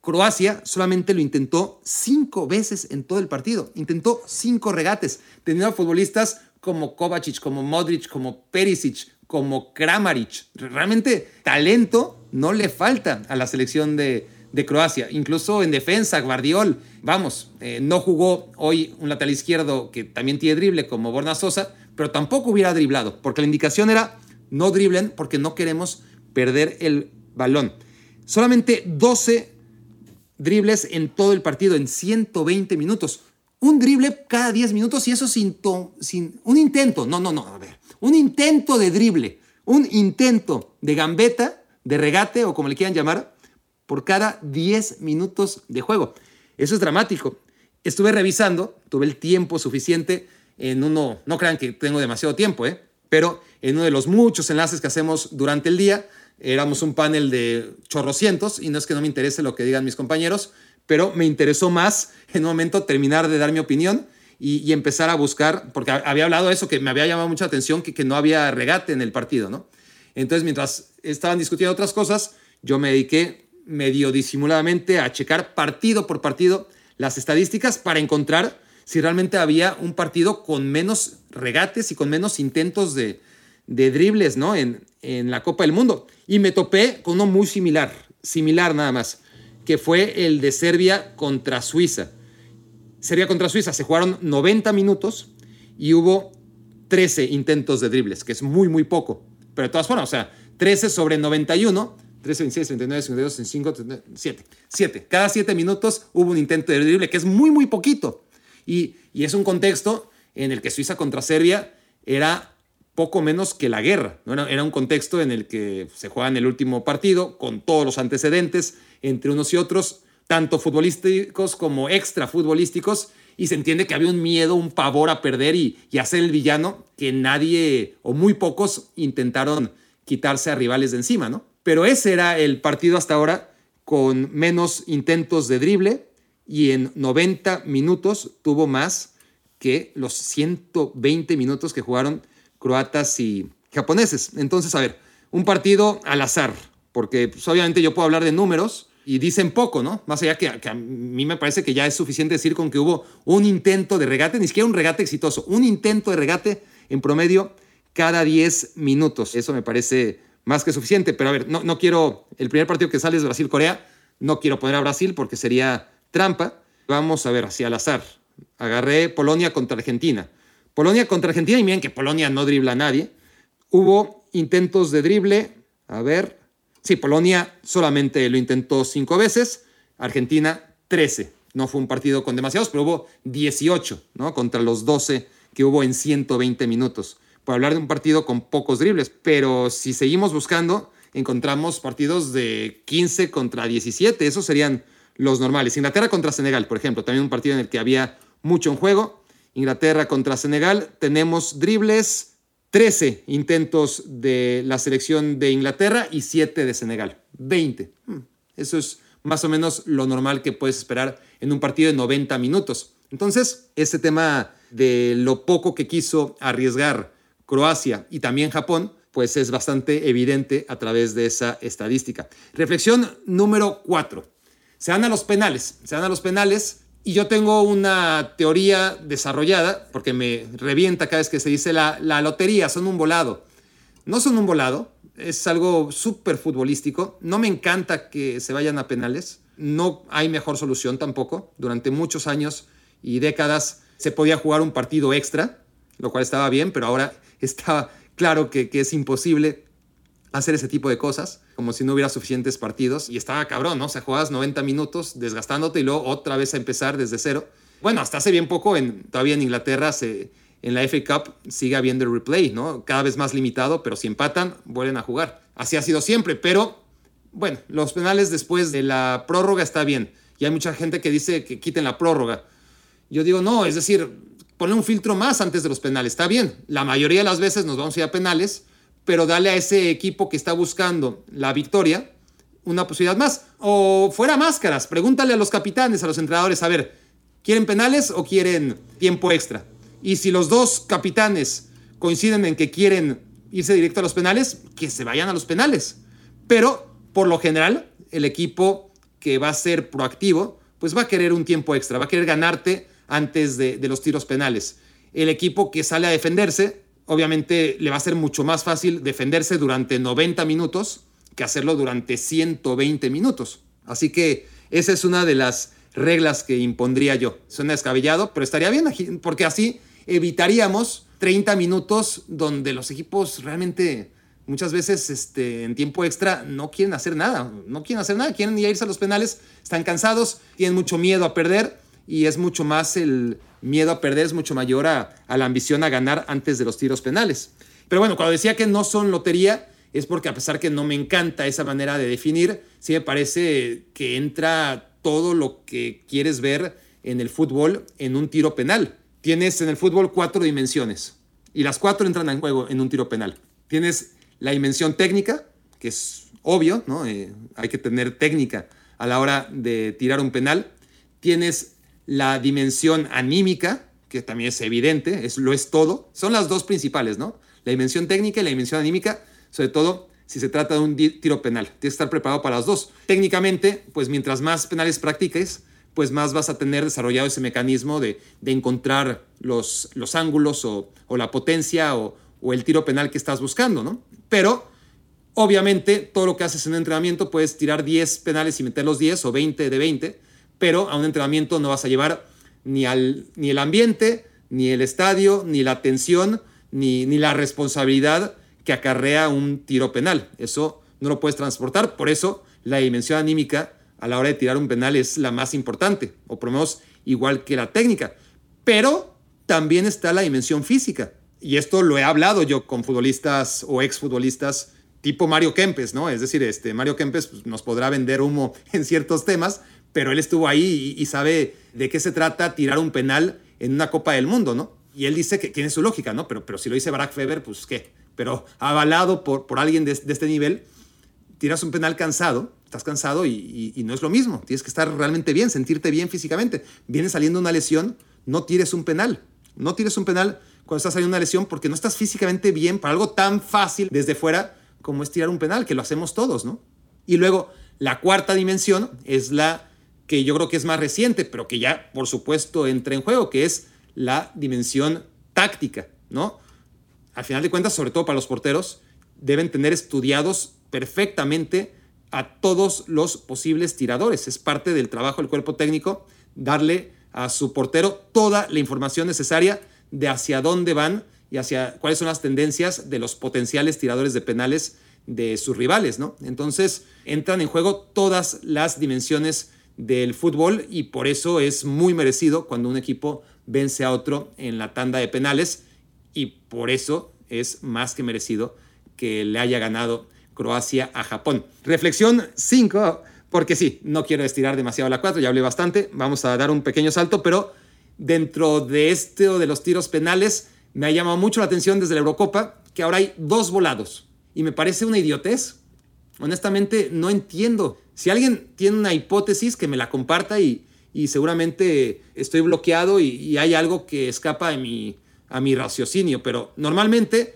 Croacia solamente lo intentó cinco veces en todo el partido. Intentó cinco regates, teniendo futbolistas como Kovacic, como Modric, como Perisic, como Kramaric. Realmente talento no le falta a la selección de, Croacia. Incluso en defensa, Guardiol, vamos, eh, no jugó hoy un lateral izquierdo que también tiene drible como Borna Sosa, pero tampoco hubiera driblado, porque la indicación era no driblen porque no queremos perder el balón. Solamente 12 dribles en todo el partido, en 120 minutos. Un drible cada 10 minutos y eso sin, sin un intento. No, no, no, a ver. Un intento de drible, un intento de gambeta, de regate o como le quieran llamar, por cada 10 minutos de juego. Eso es dramático. Estuve revisando, tuve el tiempo suficiente en uno, no crean que tengo demasiado tiempo, ¿eh? pero en uno de los muchos enlaces que hacemos durante el día, éramos un panel de chorrocientos y no es que no me interese lo que digan mis compañeros, pero me interesó más en un momento terminar de dar mi opinión y, empezar a buscar, porque había hablado eso, que me había llamado mucha atención, que, que no había regate en el partido, ¿no? Entonces, mientras estaban discutiendo otras cosas, yo me dediqué medio disimuladamente a checar partido por partido las estadísticas para encontrar si realmente había un partido con menos regates y con menos intentos de, de dribles ¿no? en, en la Copa del Mundo. Y me topé con uno muy similar, similar nada más, que fue el de Serbia contra Suiza. Serbia contra Suiza se jugaron 90 minutos y hubo 13 intentos de dribles, que es muy, muy poco. Pero de todas formas, o sea, 13 sobre 91, 13, 26, 39, 52, 55, 7. 7. Cada 7 minutos hubo un intento de drible, que es muy, muy poquito. Y, es un contexto en el que Suiza contra Serbia era poco menos que la guerra. ¿no? Era un contexto en el que se juega en el último partido, con todos los antecedentes entre unos y otros, tanto futbolísticos como extra futbolísticos, y se entiende que había un miedo, un pavor a perder y, y hacer el villano que nadie o muy pocos intentaron quitarse a rivales de encima, ¿no? Pero ese era el partido hasta ahora con menos intentos de drible, y en 90 minutos tuvo más que los 120 minutos que jugaron croatas y japoneses. Entonces, a ver, un partido al azar, porque pues, obviamente yo puedo hablar de números y dicen poco, ¿no? Más allá que, que, a mí me parece que ya es suficiente decir con que hubo un intento de regate, ni siquiera un regate exitoso, un intento de regate en promedio cada 10 minutos. Eso me parece más que suficiente, pero a ver, no, no quiero, el primer partido que sale es Brasil-Corea, no quiero poner a Brasil porque sería trampa. Vamos a ver, así al azar. Agarré Polonia contra Argentina. Polonia contra Argentina, y miren que Polonia no dribla a nadie. Hubo intentos de drible. A ver. Sí, Polonia solamente lo intentó cinco veces. Argentina, 13. No fue un partido con demasiados, pero hubo 18, ¿no? Contra los 12 que hubo en 120 minutos. Por hablar de un partido con pocos dribles. Pero si seguimos buscando, encontramos partidos de 15 contra 17. Esos serían los normales. Inglaterra contra Senegal, por ejemplo, también un partido en el que había mucho en juego. Inglaterra contra Senegal, tenemos dribles, 13 intentos de la selección de Inglaterra y 7 de Senegal, 20. Hmm, eso es más o menos lo normal que puedes esperar en un partido de 90 minutos. Entonces, este tema de lo poco que quiso arriesgar Croacia y también Japón, pues es bastante evidente a través de esa estadística. Reflexión número 4 se van a los penales, se van a los penales y yo tengo una teoría desarrollada, porque me revienta cada vez que se dice la, la lotería, son un volado. No son un volado, es algo súper futbolístico. No me encanta que se vayan a penales, no hay mejor solución tampoco. Durante muchos años y décadas se podía jugar un partido extra, lo cual estaba bien, pero ahora está claro que, es imposible hacer ese tipo de cosas, como si no hubiera suficientes partidos. Y estaba cabrón, ¿no? O sea, jugabas 90 minutos desgastándote y luego otra vez a empezar desde cero. Bueno, hasta hace bien poco, en, todavía en Inglaterra, se, en la FA Cup sigue habiendo el replay, ¿no? Cada vez más limitado, pero si empatan, vuelven a jugar. Así ha sido siempre, pero bueno, los penales después de la prórroga está bien. Y hay mucha gente que dice que quiten la prórroga. Yo digo, no, es decir, ponle un filtro más antes de los penales. Está bien, la mayoría de las veces nos vamos a ir a penales, pero dale a ese equipo que está buscando la victoria una posibilidad más. O fuera máscaras, pregúntale a los capitanes, a los entrenadores, a ver, ¿quieren penales o quieren tiempo extra? Y si los dos capitanes coinciden en que quieren irse directo a los penales, que se vayan a los penales. Pero, por lo general, el equipo que va a ser proactivo, pues va a querer un tiempo extra, va a querer ganarte antes de, de los tiros penales. El equipo que sale a defenderse, obviamente le va a ser mucho más fácil defenderse durante 90 minutos que hacerlo durante 120 minutos. Así que esa es una de las reglas que impondría yo. Suena descabellado, pero estaría bien, porque así evitaríamos 30 minutos donde los equipos realmente muchas veces este, en tiempo extra no quieren hacer nada, no quieren hacer nada, quieren irse a los penales, están cansados, tienen mucho miedo a perder y es mucho más el miedo a perder, es mucho mayor a, a la ambición a ganar antes de los tiros penales. Pero bueno, cuando decía que no son lotería, es porque a pesar que no me encanta esa manera de definir, sí me parece que entra todo lo que quieres ver en el fútbol en un tiro penal. Tienes en el fútbol cuatro dimensiones y las cuatro entran en juego en un tiro penal. Tienes la dimensión técnica, que es obvio, ¿no? Eh, hay que tener técnica a la hora de tirar un penal. Tienes la dimensión anímica, que también es evidente, es, lo es todo. Son las dos principales, ¿no? La dimensión técnica y la dimensión anímica, sobre todo si se trata de un tiro penal. Tienes que estar preparado para las dos. Técnicamente, pues mientras más penales practiques, pues más vas a tener desarrollado ese mecanismo de, encontrar los, los ángulos o, la potencia o, o, el tiro penal que estás buscando, ¿no? Pero, obviamente, todo lo que haces en un entrenamiento, puedes tirar 10 penales y meter los 10 o 20 de 20, pero a un entrenamiento no vas a llevar ni, al, ni el ambiente, ni el estadio, ni la tensión, ni, ni la responsabilidad que acarrea un tiro penal. Eso no lo puedes transportar, por eso la dimensión anímica a la hora de tirar un penal es la más importante, o por lo menos igual que la técnica. Pero también está la dimensión física. Y esto lo he hablado yo con futbolistas o exfutbolistas tipo Mario Kempes, ¿no? Es decir, este, Mario Kempes pues, nos podrá vender humo en ciertos temas, pero él estuvo ahí y, sabe de qué se trata tirar un penal en una Copa del Mundo, ¿no? Y él dice que tiene su lógica, ¿no? Pero, pero si lo dice Barack Feber, pues qué pero avalado por, por alguien de, este nivel, tiras un penal cansado, estás cansado y, no es lo mismo. Tienes que estar realmente bien, sentirte bien físicamente. Viene saliendo una lesión, no tires un penal. No tires un penal cuando estás saliendo una lesión porque no estás físicamente bien para algo tan fácil desde fuera como es tirar un penal, que lo hacemos todos, ¿no? Y luego, la cuarta dimensión es la que yo creo que es más reciente, pero que ya, por supuesto, entra en juego, que es la dimensión táctica, ¿no? al final de cuentas, sobre todo para los porteros, deben tener estudiados perfectamente a todos los posibles tiradores. Es parte del trabajo del cuerpo técnico darle a su portero toda la información necesaria de hacia dónde van y hacia cuáles son las tendencias de los potenciales tiradores de penales de sus rivales, ¿no? Entonces entran en juego todas las dimensiones del fútbol y por eso es muy merecido cuando un equipo vence a otro en la tanda de penales y por eso es más que merecido que le haya ganado Croacia a Japón. Reflexión 5, porque sí, no quiero estirar demasiado la 4, ya hablé bastante, vamos a dar un pequeño salto, pero dentro de este o de los tiros penales me ha llamado mucho la atención desde la Eurocopa que ahora hay dos volados y me parece una idiotez. Honestamente, no entiendo. Si alguien tiene una hipótesis, que me la comparta y, seguramente estoy bloqueado y hay algo que escapa de mi, a mi raciocinio, pero normalmente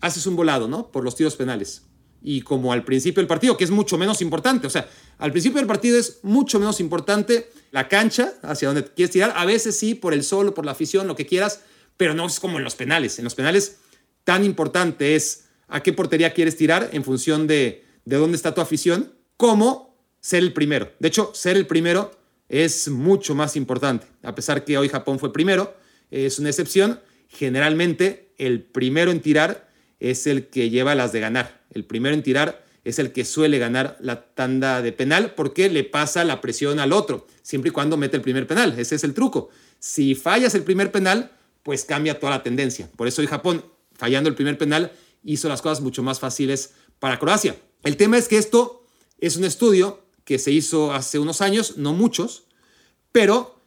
haces un volado, ¿no? Por los tiros penales. Y como al principio del partido, que es mucho menos importante, o sea, al principio del partido es mucho menos importante la cancha hacia donde quieres tirar, a veces sí, por el solo, por la afición, lo que quieras, pero no es como en los penales. En los penales tan importante es a qué portería quieres tirar en función de, de dónde está tu afición, como ser el primero. De hecho, ser el primero es mucho más importante, a pesar que hoy Japón fue primero, es una excepción, generalmente el primero en tirar es el que lleva las de ganar. El primero en tirar es el que suele ganar la tanda de penal porque le pasa la presión al otro, siempre y cuando mete el primer penal. Ese es el truco. Si fallas el primer penal, pues cambia toda la tendencia. Por eso hoy Japón, fallando el primer penal, hizo las cosas mucho más fáciles para Croacia. El tema es que esto es un estudio que se hizo hace unos años, no muchos, pero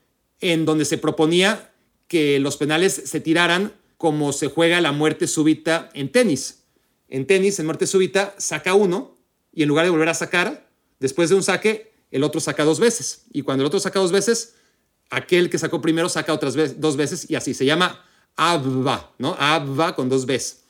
en donde se proponía que los penales se tiraran como se juega la muerte súbita en tenis. En tenis, en muerte súbita, saca uno y en lugar de volver a sacar, después de un saque, el otro saca dos veces. Y cuando el otro saca dos veces, aquel que sacó primero saca otras dos veces y así. Se llama abba, ¿no? Abba con dos veces.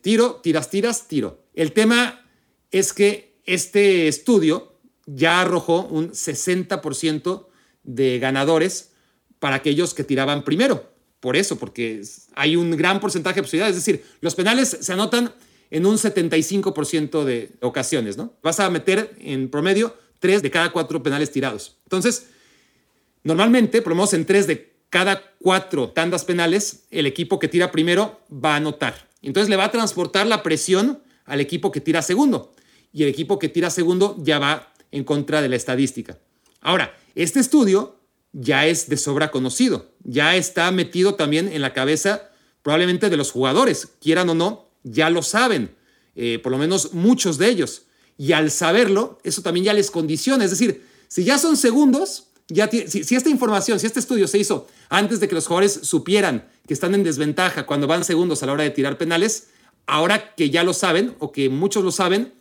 tiro, tiras, tiras, tiro. El tema es que este estudio ya arrojó un 60% de ganadores para aquellos que tiraban primero. Por eso, porque hay un gran porcentaje de posibilidades. Es decir, los penales se anotan en un 75% de ocasiones, ¿no? Vas a meter en promedio tres de cada cuatro penales tirados. Entonces, normalmente, menos en tres de cada cuatro tandas penales, el equipo que tira primero va a anotar. Entonces le va a transportar la presión al equipo que tira segundo. Y el equipo que tira segundo ya va en contra de la estadística. Ahora, este estudio ya es de sobra conocido, ya está metido también en la cabeza probablemente de los jugadores, quieran o no, ya lo saben, eh, por lo menos muchos de ellos. Y al saberlo, eso también ya les condiciona. Es decir, si ya son segundos, ya si, si, esta información, si este estudio se hizo antes de que los jugadores supieran que están en desventaja cuando van segundos a la hora de tirar penales, ahora que ya lo saben o que muchos lo saben,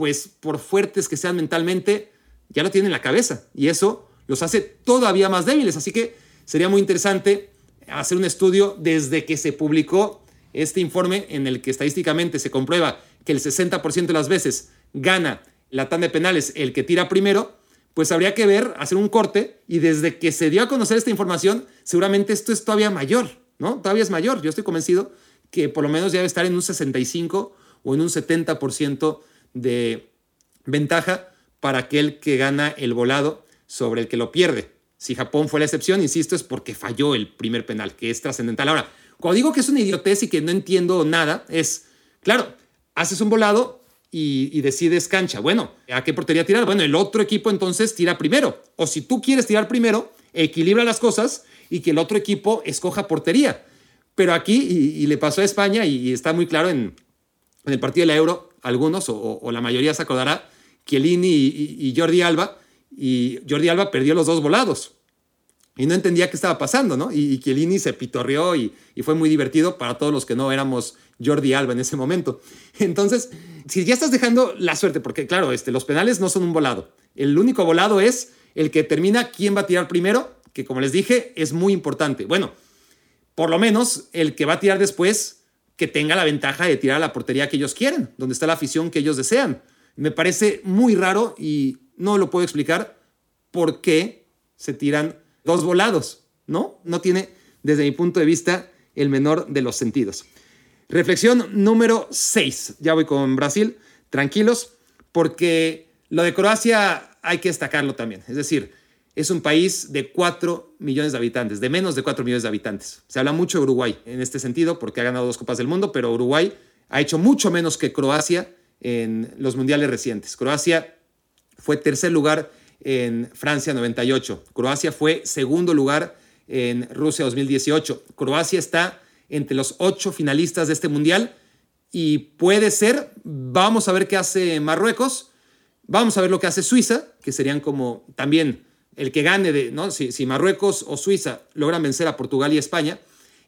pues por fuertes que sean mentalmente, ya lo tienen en la cabeza. Y eso los hace todavía más débiles. Así que sería muy interesante hacer un estudio desde que se publicó este informe en el que estadísticamente se comprueba que el 60% de las veces gana la tanda de penales el que tira primero, pues habría que ver, hacer un corte y desde que se dio a conocer esta información, seguramente esto es todavía mayor, ¿no? Todavía es mayor. Yo estoy convencido que por lo menos debe estar en un 65 o en un 70% de ventaja para aquel que gana el volado sobre el que lo pierde. Si Japón fue la excepción, insisto, es porque falló el primer penal, que es trascendental. Ahora, cuando digo que es una idiotez y que no entiendo nada, es, claro, haces un volado y, decides cancha. Bueno, ¿a qué portería tirar? Bueno, el otro equipo entonces tira primero. O si tú quieres tirar primero, equilibra las cosas y que el otro equipo escoja portería. Pero aquí, y, le pasó a España, y, está muy claro en, el partido de la Euro, algunos o, la mayoría se acordará, Chiellini y Jordi Alba, y Jordi Alba perdió los dos volados y no entendía qué estaba pasando, ¿no? Y, y Chiellini se pitorreó y, fue muy divertido para todos los que no éramos Jordi Alba en ese momento. Entonces, si ya estás dejando la suerte, porque claro, este, los penales no son un volado. El único volado es el que determina quién va a tirar primero, que como les dije, es muy importante. Bueno, por lo menos el que va a tirar después, que tenga la ventaja de tirar a la portería que ellos quieren, donde está la afición que ellos desean. Me parece muy raro y no lo puedo explicar por qué se tiran dos volados, ¿no? No tiene, desde mi punto de vista, el menor de los sentidos. Reflexión número 6. Ya voy con Brasil. Tranquilos, porque lo de Croacia hay que destacarlo también. Es decir, es un país de 4 millones de habitantes, de menos de 4 millones de habitantes. Se habla mucho de Uruguay en este sentido porque ha ganado dos Copas del Mundo, pero Uruguay ha hecho mucho menos que Croacia en los mundiales recientes. Croacia fue tercer lugar en Francia 98. Croacia fue segundo lugar en Rusia 2018. Croacia está entre los ocho finalistas de este mundial y puede ser, vamos a ver qué hace Marruecos, vamos a ver lo que hace Suiza, que serían como también el que gane de, ¿no? Si, Marruecos o Suiza logran vencer a Portugal y España,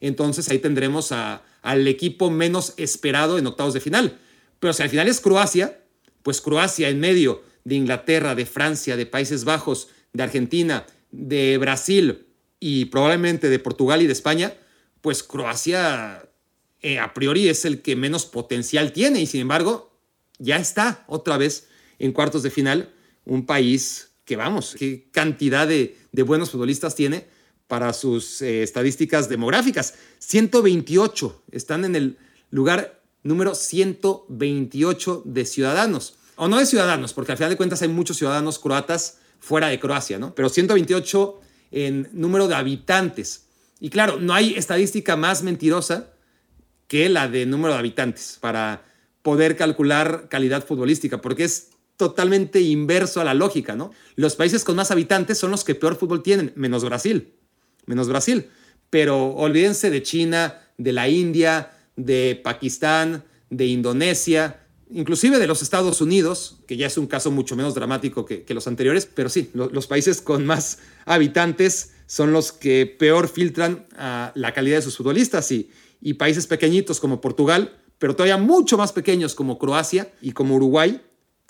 entonces ahí tendremos al equipo menos esperado en octavos de final. Pero si al final es Croacia, pues Croacia en medio de Inglaterra, de Francia, de Países Bajos, de Argentina, de Brasil y probablemente de Portugal y de España, pues Croacia eh, a priori es el que menos potencial tiene y sin embargo ya está otra vez en cuartos de final un país que vamos, qué cantidad de, buenos futbolistas tiene para sus eh, estadísticas demográficas. 128 están en el lugar número 128 de ciudadanos o no de ciudadanos, porque al final de cuentas hay muchos ciudadanos croatas fuera de Croacia, ¿no? Pero 128 en número de habitantes. Y claro, no hay estadística más mentirosa que la de número de habitantes para poder calcular calidad futbolística, porque es totalmente inverso a la lógica, ¿no? Los países con más habitantes son los que peor fútbol tienen, menos Brasil, menos Brasil. Pero olvídense de China, de la India, de Pakistán, de Indonesia, inclusive de los Estados Unidos, que ya es un caso mucho menos dramático que, los anteriores, pero sí, los países con más habitantes son los que peor filtran la calidad de sus futbolistas y, y países pequeñitos como Portugal, pero todavía mucho más pequeños como Croacia y como Uruguay,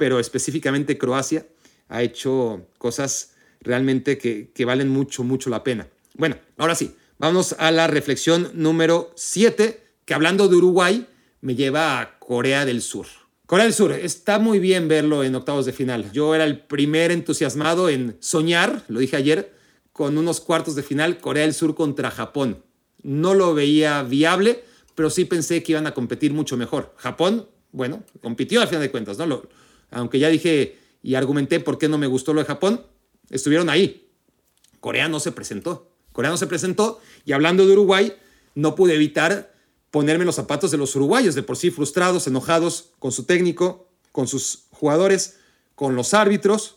pero específicamente Croacia, ha hecho cosas realmente que, valen mucho, mucho la pena. Bueno, ahora sí, vamos a la reflexión número 7, que hablando de Uruguay, me lleva a Corea del Sur. Corea del Sur, está muy bien verlo en octavos de final. Yo era el primer entusiasmado en soñar, lo dije ayer, con unos cuartos de final Corea del Sur contra Japón. No lo veía viable, pero sí pensé que iban a competir mucho mejor. Japón, bueno, compitió al final de cuentas, ¿no? Aunque ya dije y argumenté por qué no me gustó lo de Japón, estuvieron ahí. Corea no se presentó. Corea no se presentó y hablando de Uruguay, no pude evitar ponerme los zapatos de los uruguayos, de por sí frustrados, enojados con su técnico, con sus jugadores, con los árbitros,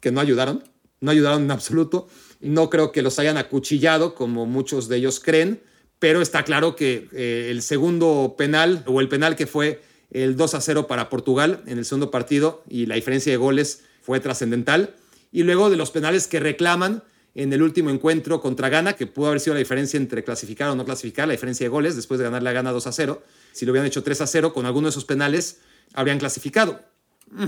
que no ayudaron, no ayudaron en absoluto. No creo que los hayan acuchillado como muchos de ellos creen, pero está claro que eh, el segundo penal o el penal que fue el 2 a 0 para Portugal en el segundo partido y la diferencia de goles fue trascendental. Y luego de los penales que reclaman en el último encuentro contra Ghana, que pudo haber sido la diferencia entre clasificar o no clasificar, la diferencia de goles, después de ganar la Ghana 2 a 0. Si lo hubieran hecho 3 a 0, con alguno de esos penales habrían clasificado. Mm.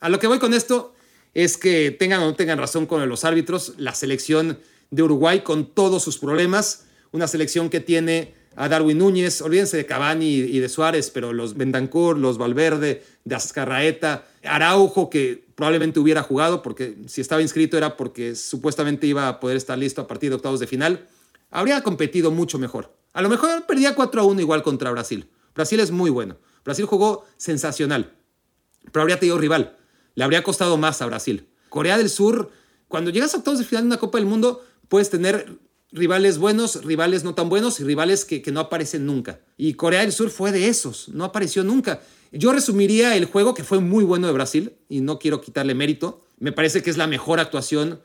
A lo que voy con esto es que tengan o no tengan razón con los árbitros, la selección de Uruguay con todos sus problemas, una selección que tiene a Darwin Núñez, olvídense de Cavani y de Suárez, pero los Bentancur, los Valverde, de Azcarraeta, Araujo, que probablemente hubiera jugado, porque si estaba inscrito era porque supuestamente iba a poder estar listo a partir de octavos de final, habría competido mucho mejor. A lo mejor perdía 4 a 1 igual contra Brasil. Brasil es muy bueno. Brasil jugó sensacional, pero habría tenido rival. Le habría costado más a Brasil. Corea del Sur, cuando llegas a octavos de final de una Copa del Mundo, puedes tener rivales buenos, rivales no tan buenos y rivales que, no aparecen nunca. Y Corea del Sur fue de esos, no apareció nunca. Yo resumiría el juego que fue muy bueno de Brasil y no quiero quitarle mérito. Me parece que es la mejor actuación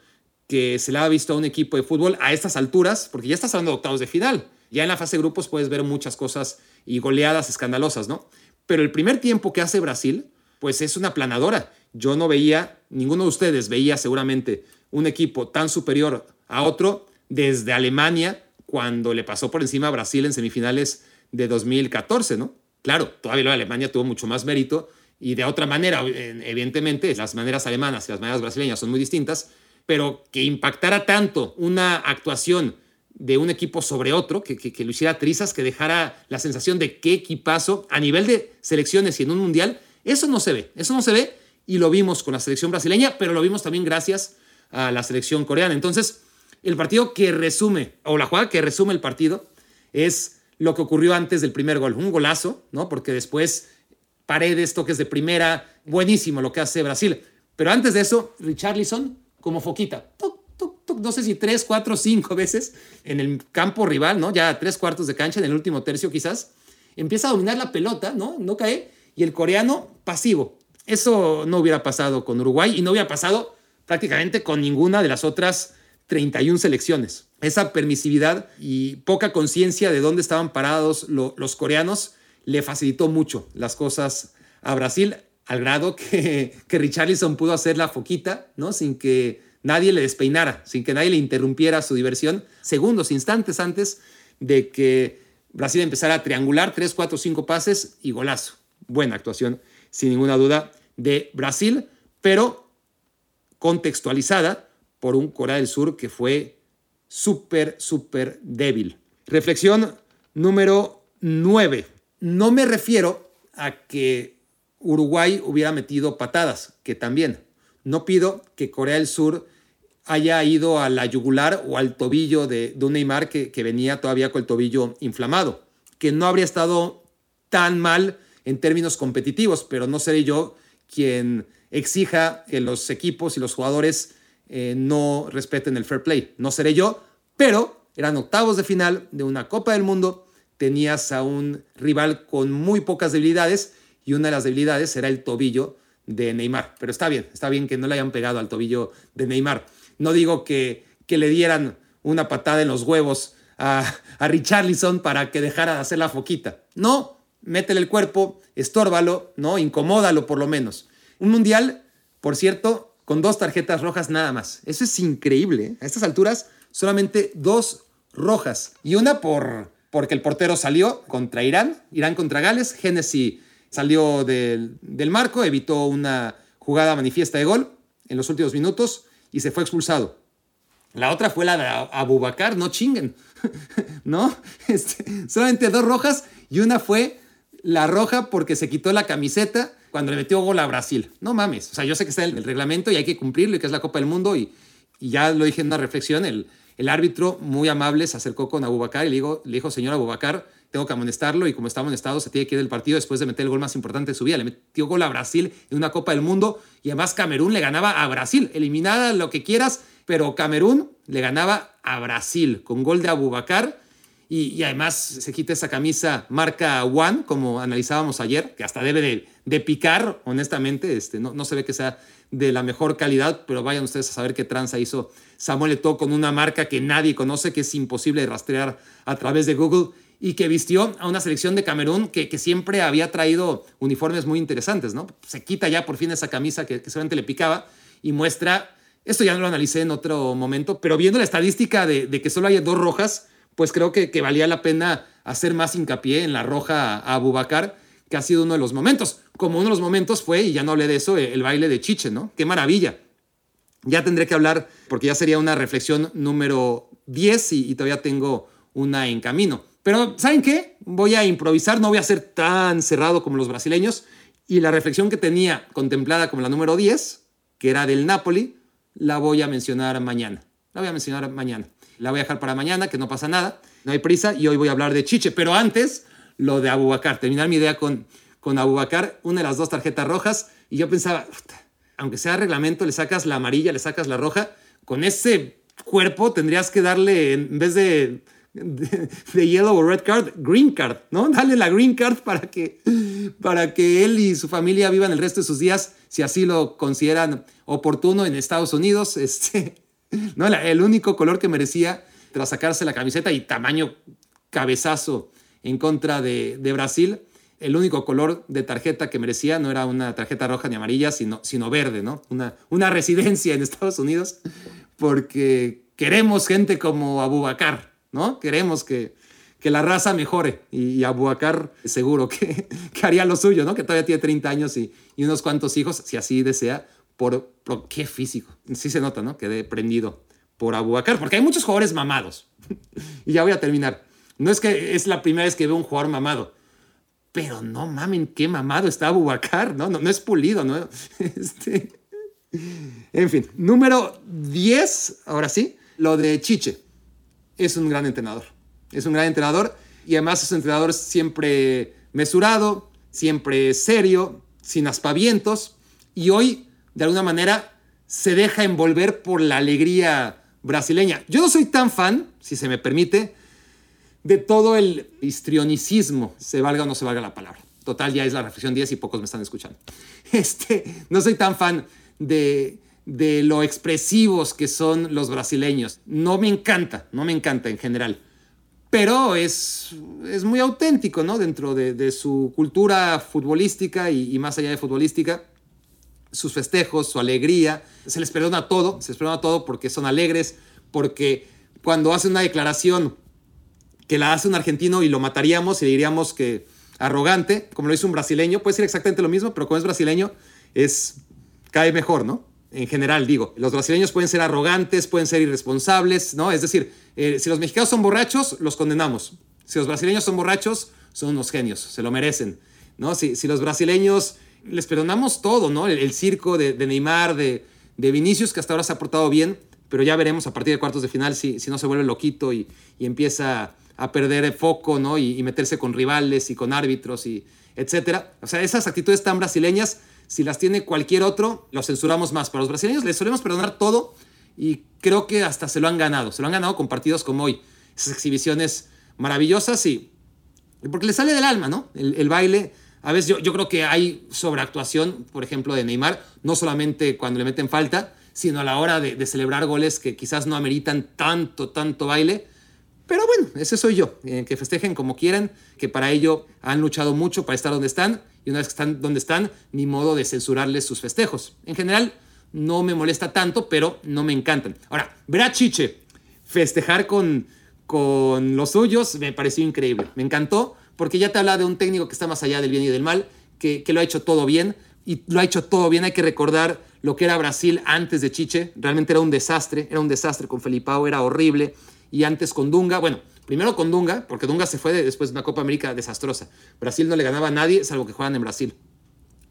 que se le ha visto a un equipo de fútbol a estas alturas, porque ya estás hablando de octavos de final. Ya en la fase de grupos puedes ver muchas cosas y goleadas escandalosas, ¿no? Pero el primer tiempo que hace Brasil, pues es una planadora. Yo no veía, ninguno de ustedes veía seguramente un equipo tan superior a otro desde Alemania cuando le pasó por encima a Brasil en semifinales de 2014, ¿no? Claro, todavía Alemania tuvo mucho más mérito y de otra manera, evidentemente, las maneras alemanas y las maneras brasileñas son muy distintas, pero que impactara tanto una actuación de un equipo sobre otro, que, que, lo hiciera trizas, que dejara la sensación de qué equipazo a nivel de selecciones y en un mundial, eso no se ve, eso no se ve y lo vimos con la selección brasileña, pero lo vimos también gracias a la selección coreana. Entonces, el partido que resume, o la jugada que resume el partido, es lo que ocurrió antes del primer gol. Un golazo, ¿no? Porque después paredes, toques de primera, buenísimo lo que hace Brasil. Pero antes de eso, Richarlison como foquita. no sé si tres, cuatro, cinco veces en el campo rival, ¿no? Ya tres cuartos de cancha, en el último tercio quizás. Empieza a dominar la pelota, ¿no? No cae. Y el coreano pasivo. Eso no hubiera pasado con Uruguay y no hubiera pasado prácticamente con ninguna de las otras 31 selecciones. Esa permisividad y poca conciencia de dónde estaban parados los coreanos le facilitó mucho las cosas a Brasil, al grado que, que Richarlison pudo hacer la foquita, ¿no? Sin que nadie le despeinara, sin que nadie le interrumpiera su diversión, segundos, instantes antes de que Brasil empezara a triangular, 3, 4, 5 pases y golazo. Buena actuación, sin ninguna duda, de Brasil, pero contextualizada por un Corea del Sur que fue súper, súper débil. Reflexión número 9. No me refiero a que Uruguay hubiera metido patadas, que también. No pido que Corea del Sur haya ido a la yugular o al tobillo de, de un Neymar que, que venía todavía con el tobillo inflamado, que no habría estado tan mal en términos competitivos, pero no seré yo quien exija que los equipos y los jugadores eh, no respeten el fair play. No seré yo, pero eran octavos de final de una Copa del Mundo, tenías a un rival con muy pocas debilidades y una de las debilidades era el tobillo de Neymar. Pero está bien, está bien que no le hayan pegado al tobillo de Neymar. No digo que, que le dieran una patada en los huevos a, a Richarlison para que dejara de hacer la foquita. No, métele el cuerpo, estórbalo, ¿no? Incomódalo por lo menos. Un mundial, por cierto, con dos tarjetas rojas nada más. Eso es increíble. ¿eh? A estas alturas, solamente dos rojas. Y una por porque el portero salió contra Irán, Irán contra Gales. Genesis salió del, del marco, evitó una jugada manifiesta de gol en los últimos minutos y se fue expulsado. La otra fue la de Abubakar, no chinguen, ¿no? Este, solamente dos rojas y una fue La roja porque se quitó la camiseta cuando le metió gol a Brasil. No mames. O sea, yo sé que está en el reglamento y hay que cumplirlo y que es la Copa del Mundo. Y, ya lo dije en una reflexión. El, árbitro, muy amable, se acercó con Abubakar y le dijo, le dijo señor Abubakar, tengo que amonestarlo y como está amonestado se tiene que ir del partido después de meter el gol más importante de su vida. Le metió gol a Brasil en una Copa del Mundo y además Camerún le ganaba a Brasil. Eliminada lo que quieras, pero Camerún le ganaba a Brasil con gol de Abubakar y, además se quita esa camisa marca One, como analizábamos ayer, que hasta debe de, picar, honestamente. Este, no, no, se ve que sea de la mejor calidad, pero vayan ustedes a saber qué tranza hizo Samuel Eto'o con una marca que nadie conoce, que es imposible rastrear a través de Google y que vistió a una selección de Camerún que, que, siempre había traído uniformes muy interesantes, ¿no? Se quita ya por fin esa camisa que, que solamente le picaba y muestra, esto ya no lo analicé en otro momento, pero viendo la estadística de, de que solo hay dos rojas, pues creo que, que, valía la pena hacer más hincapié en la roja a Abubakar, que ha sido uno de los momentos. Como uno de los momentos fue, y ya no hablé de eso, el baile de Chiche, ¿no? Qué maravilla. Ya tendré que hablar, porque ya sería una reflexión número 10 y, y todavía tengo una en camino. Pero, ¿saben qué? Voy a improvisar, no voy a ser tan cerrado como los brasileños. Y la reflexión que tenía contemplada como la número 10, que era del Napoli, la voy a mencionar mañana. La voy a mencionar mañana. La voy a dejar para mañana, que no pasa nada, no hay prisa, y hoy voy a hablar de Chiche. Pero antes, lo de Abubakar, terminar mi idea con, con una de las dos tarjetas rojas, y yo pensaba, aunque sea reglamento, le sacas la amarilla, le sacas la roja, con ese cuerpo tendrías que darle, en vez de, de, yellow o red card, green card, ¿no? Dale la green card para que, para que él y su familia vivan el resto de sus días, si así lo consideran oportuno en Estados Unidos. Este, ¿no? el único color que merecía tras sacarse la camiseta y tamaño cabezazo en contra de, Brasil, el único color de tarjeta que merecía no era una tarjeta roja ni amarilla, sino, sino verde, ¿no? Una, una residencia en Estados Unidos, porque queremos gente como Abubakar, ¿no? Queremos que, que la raza mejore y, Abubakar seguro que, que, haría lo suyo, ¿no? Que todavía tiene 30 años y, y unos cuantos hijos, si así desea, por, qué físico. Sí se nota, ¿no? Quedé prendido por Abubakar, porque hay muchos jugadores mamados. y ya voy a terminar. No es que es la primera vez que veo un jugador mamado, pero no mamen, qué mamado está Abubakar, ¿no? No, no es pulido, ¿no? Este... En fin, número 10, ahora sí, lo de Chiche. Es un gran entrenador. Es un gran entrenador y además es un entrenador siempre mesurado, siempre serio, sin aspavientos. Y hoy de alguna manera se deja envolver por la alegría brasileña. Yo no soy tan fan, si se me permite, de todo el histrionicismo, se valga o no se valga la palabra. Total, ya es la reflexión 10 y pocos me están escuchando. Este, no soy tan fan de, de lo expresivos que son los brasileños. No me encanta, no me encanta en general. Pero es, es muy auténtico, ¿no? Dentro de, su cultura futbolística y, y más allá de futbolística sus festejos, su alegría, se les perdona todo, se les perdona todo porque son alegres, porque cuando hacen una declaración que la hace un argentino y lo mataríamos y diríamos que arrogante, como lo hizo un brasileño, puede ser exactamente lo mismo, pero como es brasileño, es, cae mejor, ¿no? En general, digo, los brasileños pueden ser arrogantes, pueden ser irresponsables, ¿no? Es decir, eh, si los mexicanos son borrachos, los condenamos. Si los brasileños son borrachos, son unos genios, se lo merecen, ¿no? Si, si los brasileños les perdonamos todo, ¿no? El, circo de, Neymar, de, Vinicius, que hasta ahora se ha portado bien, pero ya veremos a partir de cuartos de final si, no se vuelve loquito y, empieza a perder el foco, ¿no? Y, meterse con rivales y con árbitros y etcétera. O sea, esas actitudes tan brasileñas, si las tiene cualquier otro, los censuramos más. Para los brasileños les solemos perdonar todo y creo que hasta se lo han ganado. Se lo han ganado con partidos como hoy. Esas exhibiciones maravillosas y porque les sale del alma, ¿no? El baile a veces yo, yo creo que hay sobreactuación, por ejemplo, de Neymar, no solamente cuando le meten falta, sino a la hora de, celebrar goles que quizás no ameritan tanto, tanto baile. Pero bueno, ese soy yo, eh, que festejen como quieran, que para ello han luchado mucho para estar donde están, y una vez que están donde están, ni modo de censurarles sus festejos. En general, no me molesta tanto, pero no me encantan. Ahora, ver a Chiche festejar con, con los suyos me pareció increíble, me encantó, porque ya te habla de un técnico que está más allá del bien y del mal, que, lo ha hecho todo bien, y lo ha hecho todo bien. Hay que recordar lo que era Brasil antes de Chiche, realmente era un desastre, era un desastre con Felipao, era horrible, y antes con Dunga, bueno, Primero con Dunga, porque Dunga se fue después de una Copa América desastrosa. Brasil no le ganaba a nadie, salvo que juegan en Brasil.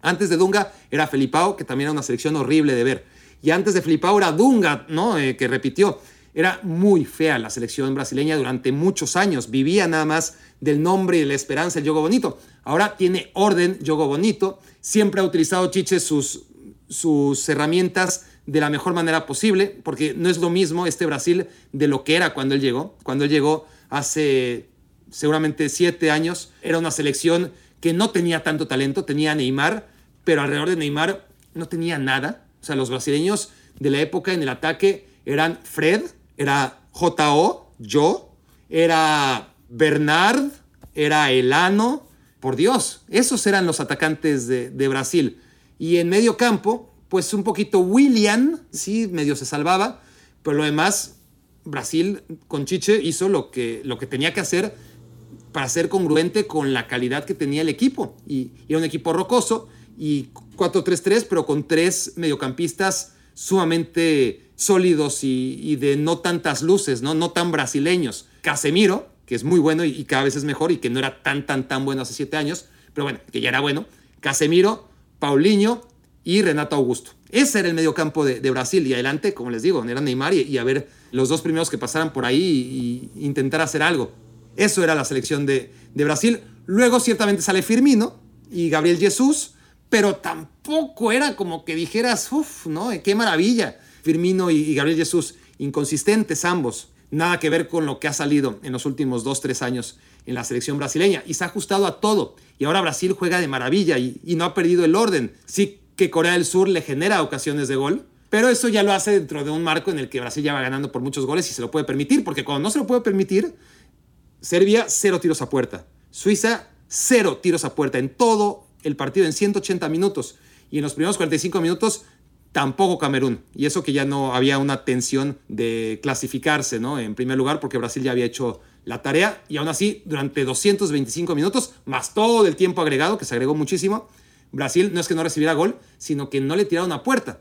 Antes de Dunga era Felipao, que también era una selección horrible de ver. Y antes de Felipao era Dunga, ¿no? Eh, que repitió. Era muy fea la selección brasileña durante muchos años. Vivía nada más del nombre y de la esperanza el Yogo Bonito. Ahora tiene orden Yogo Bonito. Siempre ha utilizado Chiche sus, sus herramientas de la mejor manera posible, porque no es lo mismo este Brasil de lo que era cuando él llegó. Cuando él llegó hace seguramente siete años, era una selección que no tenía tanto talento, tenía Neymar, pero alrededor de Neymar no tenía nada. O sea, los brasileños de la época en el ataque eran Fred, era J.O., yo, era Bernard, era Elano. Por Dios, esos eran los atacantes de, de Brasil. Y en medio campo, pues un poquito William, sí, medio se salvaba, pero lo demás, Brasil con Chiche hizo lo que, lo que tenía que hacer para ser congruente con la calidad que tenía el equipo. Y, era un equipo rocoso y 4-3-3, pero con tres mediocampistas sumamente sólidos y, de no tantas luces, ¿no? no tan brasileños. Casemiro, que es muy bueno y, y, cada vez es mejor y que no era tan, tan, tan bueno hace siete años, pero bueno, que ya era bueno. Casemiro, Paulinho y Renato Augusto. Ese era el mediocampo de, de Brasil y adelante, como les digo, era Neymar y, a ver los dos primeros que pasaran por ahí y, intentar hacer algo. Eso era la selección de, de Brasil. Luego ciertamente sale Firmino y Gabriel Jesús, pero tampoco era como que dijeras, uff, ¿no? Qué maravilla. Firmino y, Gabriel Jesús, inconsistentes ambos. Nada que ver con lo que ha salido en los últimos dos, tres años en la selección brasileña. Y se ha ajustado a todo. Y ahora Brasil juega de maravilla y, y no ha perdido el orden. Sí que Corea del Sur le genera ocasiones de gol, pero eso ya lo hace dentro de un marco en el que Brasil ya va ganando por muchos goles y se lo puede permitir, porque cuando no se lo puede permitir, Serbia cero tiros a puerta, Suiza cero tiros a puerta en todo el partido en 180 minutos y en los primeros 45 minutos tampoco Camerún. Y eso que ya no había una tensión de clasificarse, ¿no? En primer lugar, porque Brasil ya había hecho la tarea y aún así, durante 225 minutos, más todo el tiempo agregado, que se agregó muchísimo, Brasil no es que no recibiera gol, sino que no le tiraron a puerta.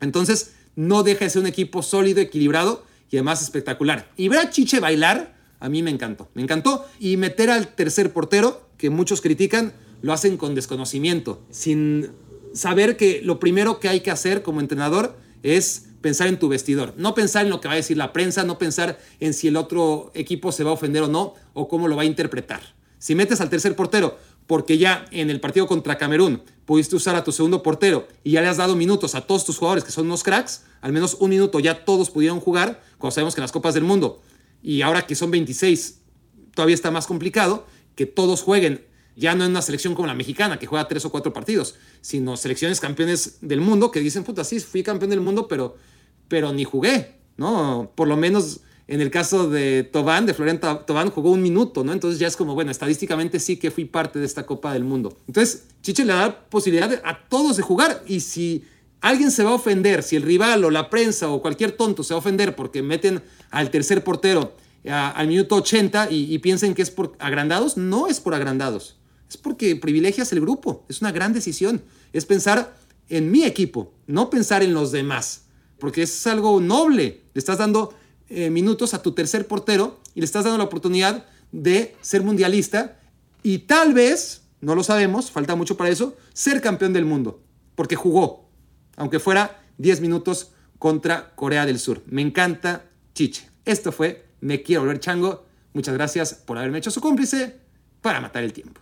Entonces, no deja de ser un equipo sólido, equilibrado y además espectacular. Y ver a Chiche bailar, a mí me encantó. Me encantó. Y meter al tercer portero, que muchos critican, lo hacen con desconocimiento, sin saber que lo primero que hay que hacer como entrenador es pensar en tu vestidor, no pensar en lo que va a decir la prensa, no pensar en si el otro equipo se va a ofender o no, o cómo lo va a interpretar. Si metes al tercer portero porque ya en el partido contra Camerún pudiste usar a tu segundo portero y ya le has dado minutos a todos tus jugadores que son unos cracks, al menos un minuto ya todos pudieron jugar, cuando sabemos que en las Copas del Mundo, y ahora que son 26, todavía está más complicado, que todos jueguen ya no en una selección como la mexicana, que juega tres o cuatro partidos, sino selecciones campeones del mundo que dicen, puta, sí, fui campeón del mundo, pero, pero ni jugué, ¿no? Por lo menos en el caso de Tobán, de Florian Tobán, jugó un minuto, ¿no? Entonces ya es como, bueno, estadísticamente sí que fui parte de esta Copa del Mundo. Entonces, Chiche le da posibilidad a todos de jugar y si alguien se va a ofender, si el rival o la prensa o cualquier tonto se va a ofender porque meten al tercer portero al minuto 80 y, y piensen que es por agrandados, no es por agrandados. Es porque privilegias el grupo. Es una gran decisión. Es pensar en mi equipo, no pensar en los demás. Porque es algo noble. Le estás dando eh, minutos a tu tercer portero y le estás dando la oportunidad de ser mundialista y tal vez, no lo sabemos, falta mucho para eso, ser campeón del mundo, porque jugó, aunque fuera 10 minutos contra Corea del Sur. Me encanta Chiche. Esto fue Me Quiero Volver Chango. Muchas gracias por haberme hecho su cómplice para matar el tiempo.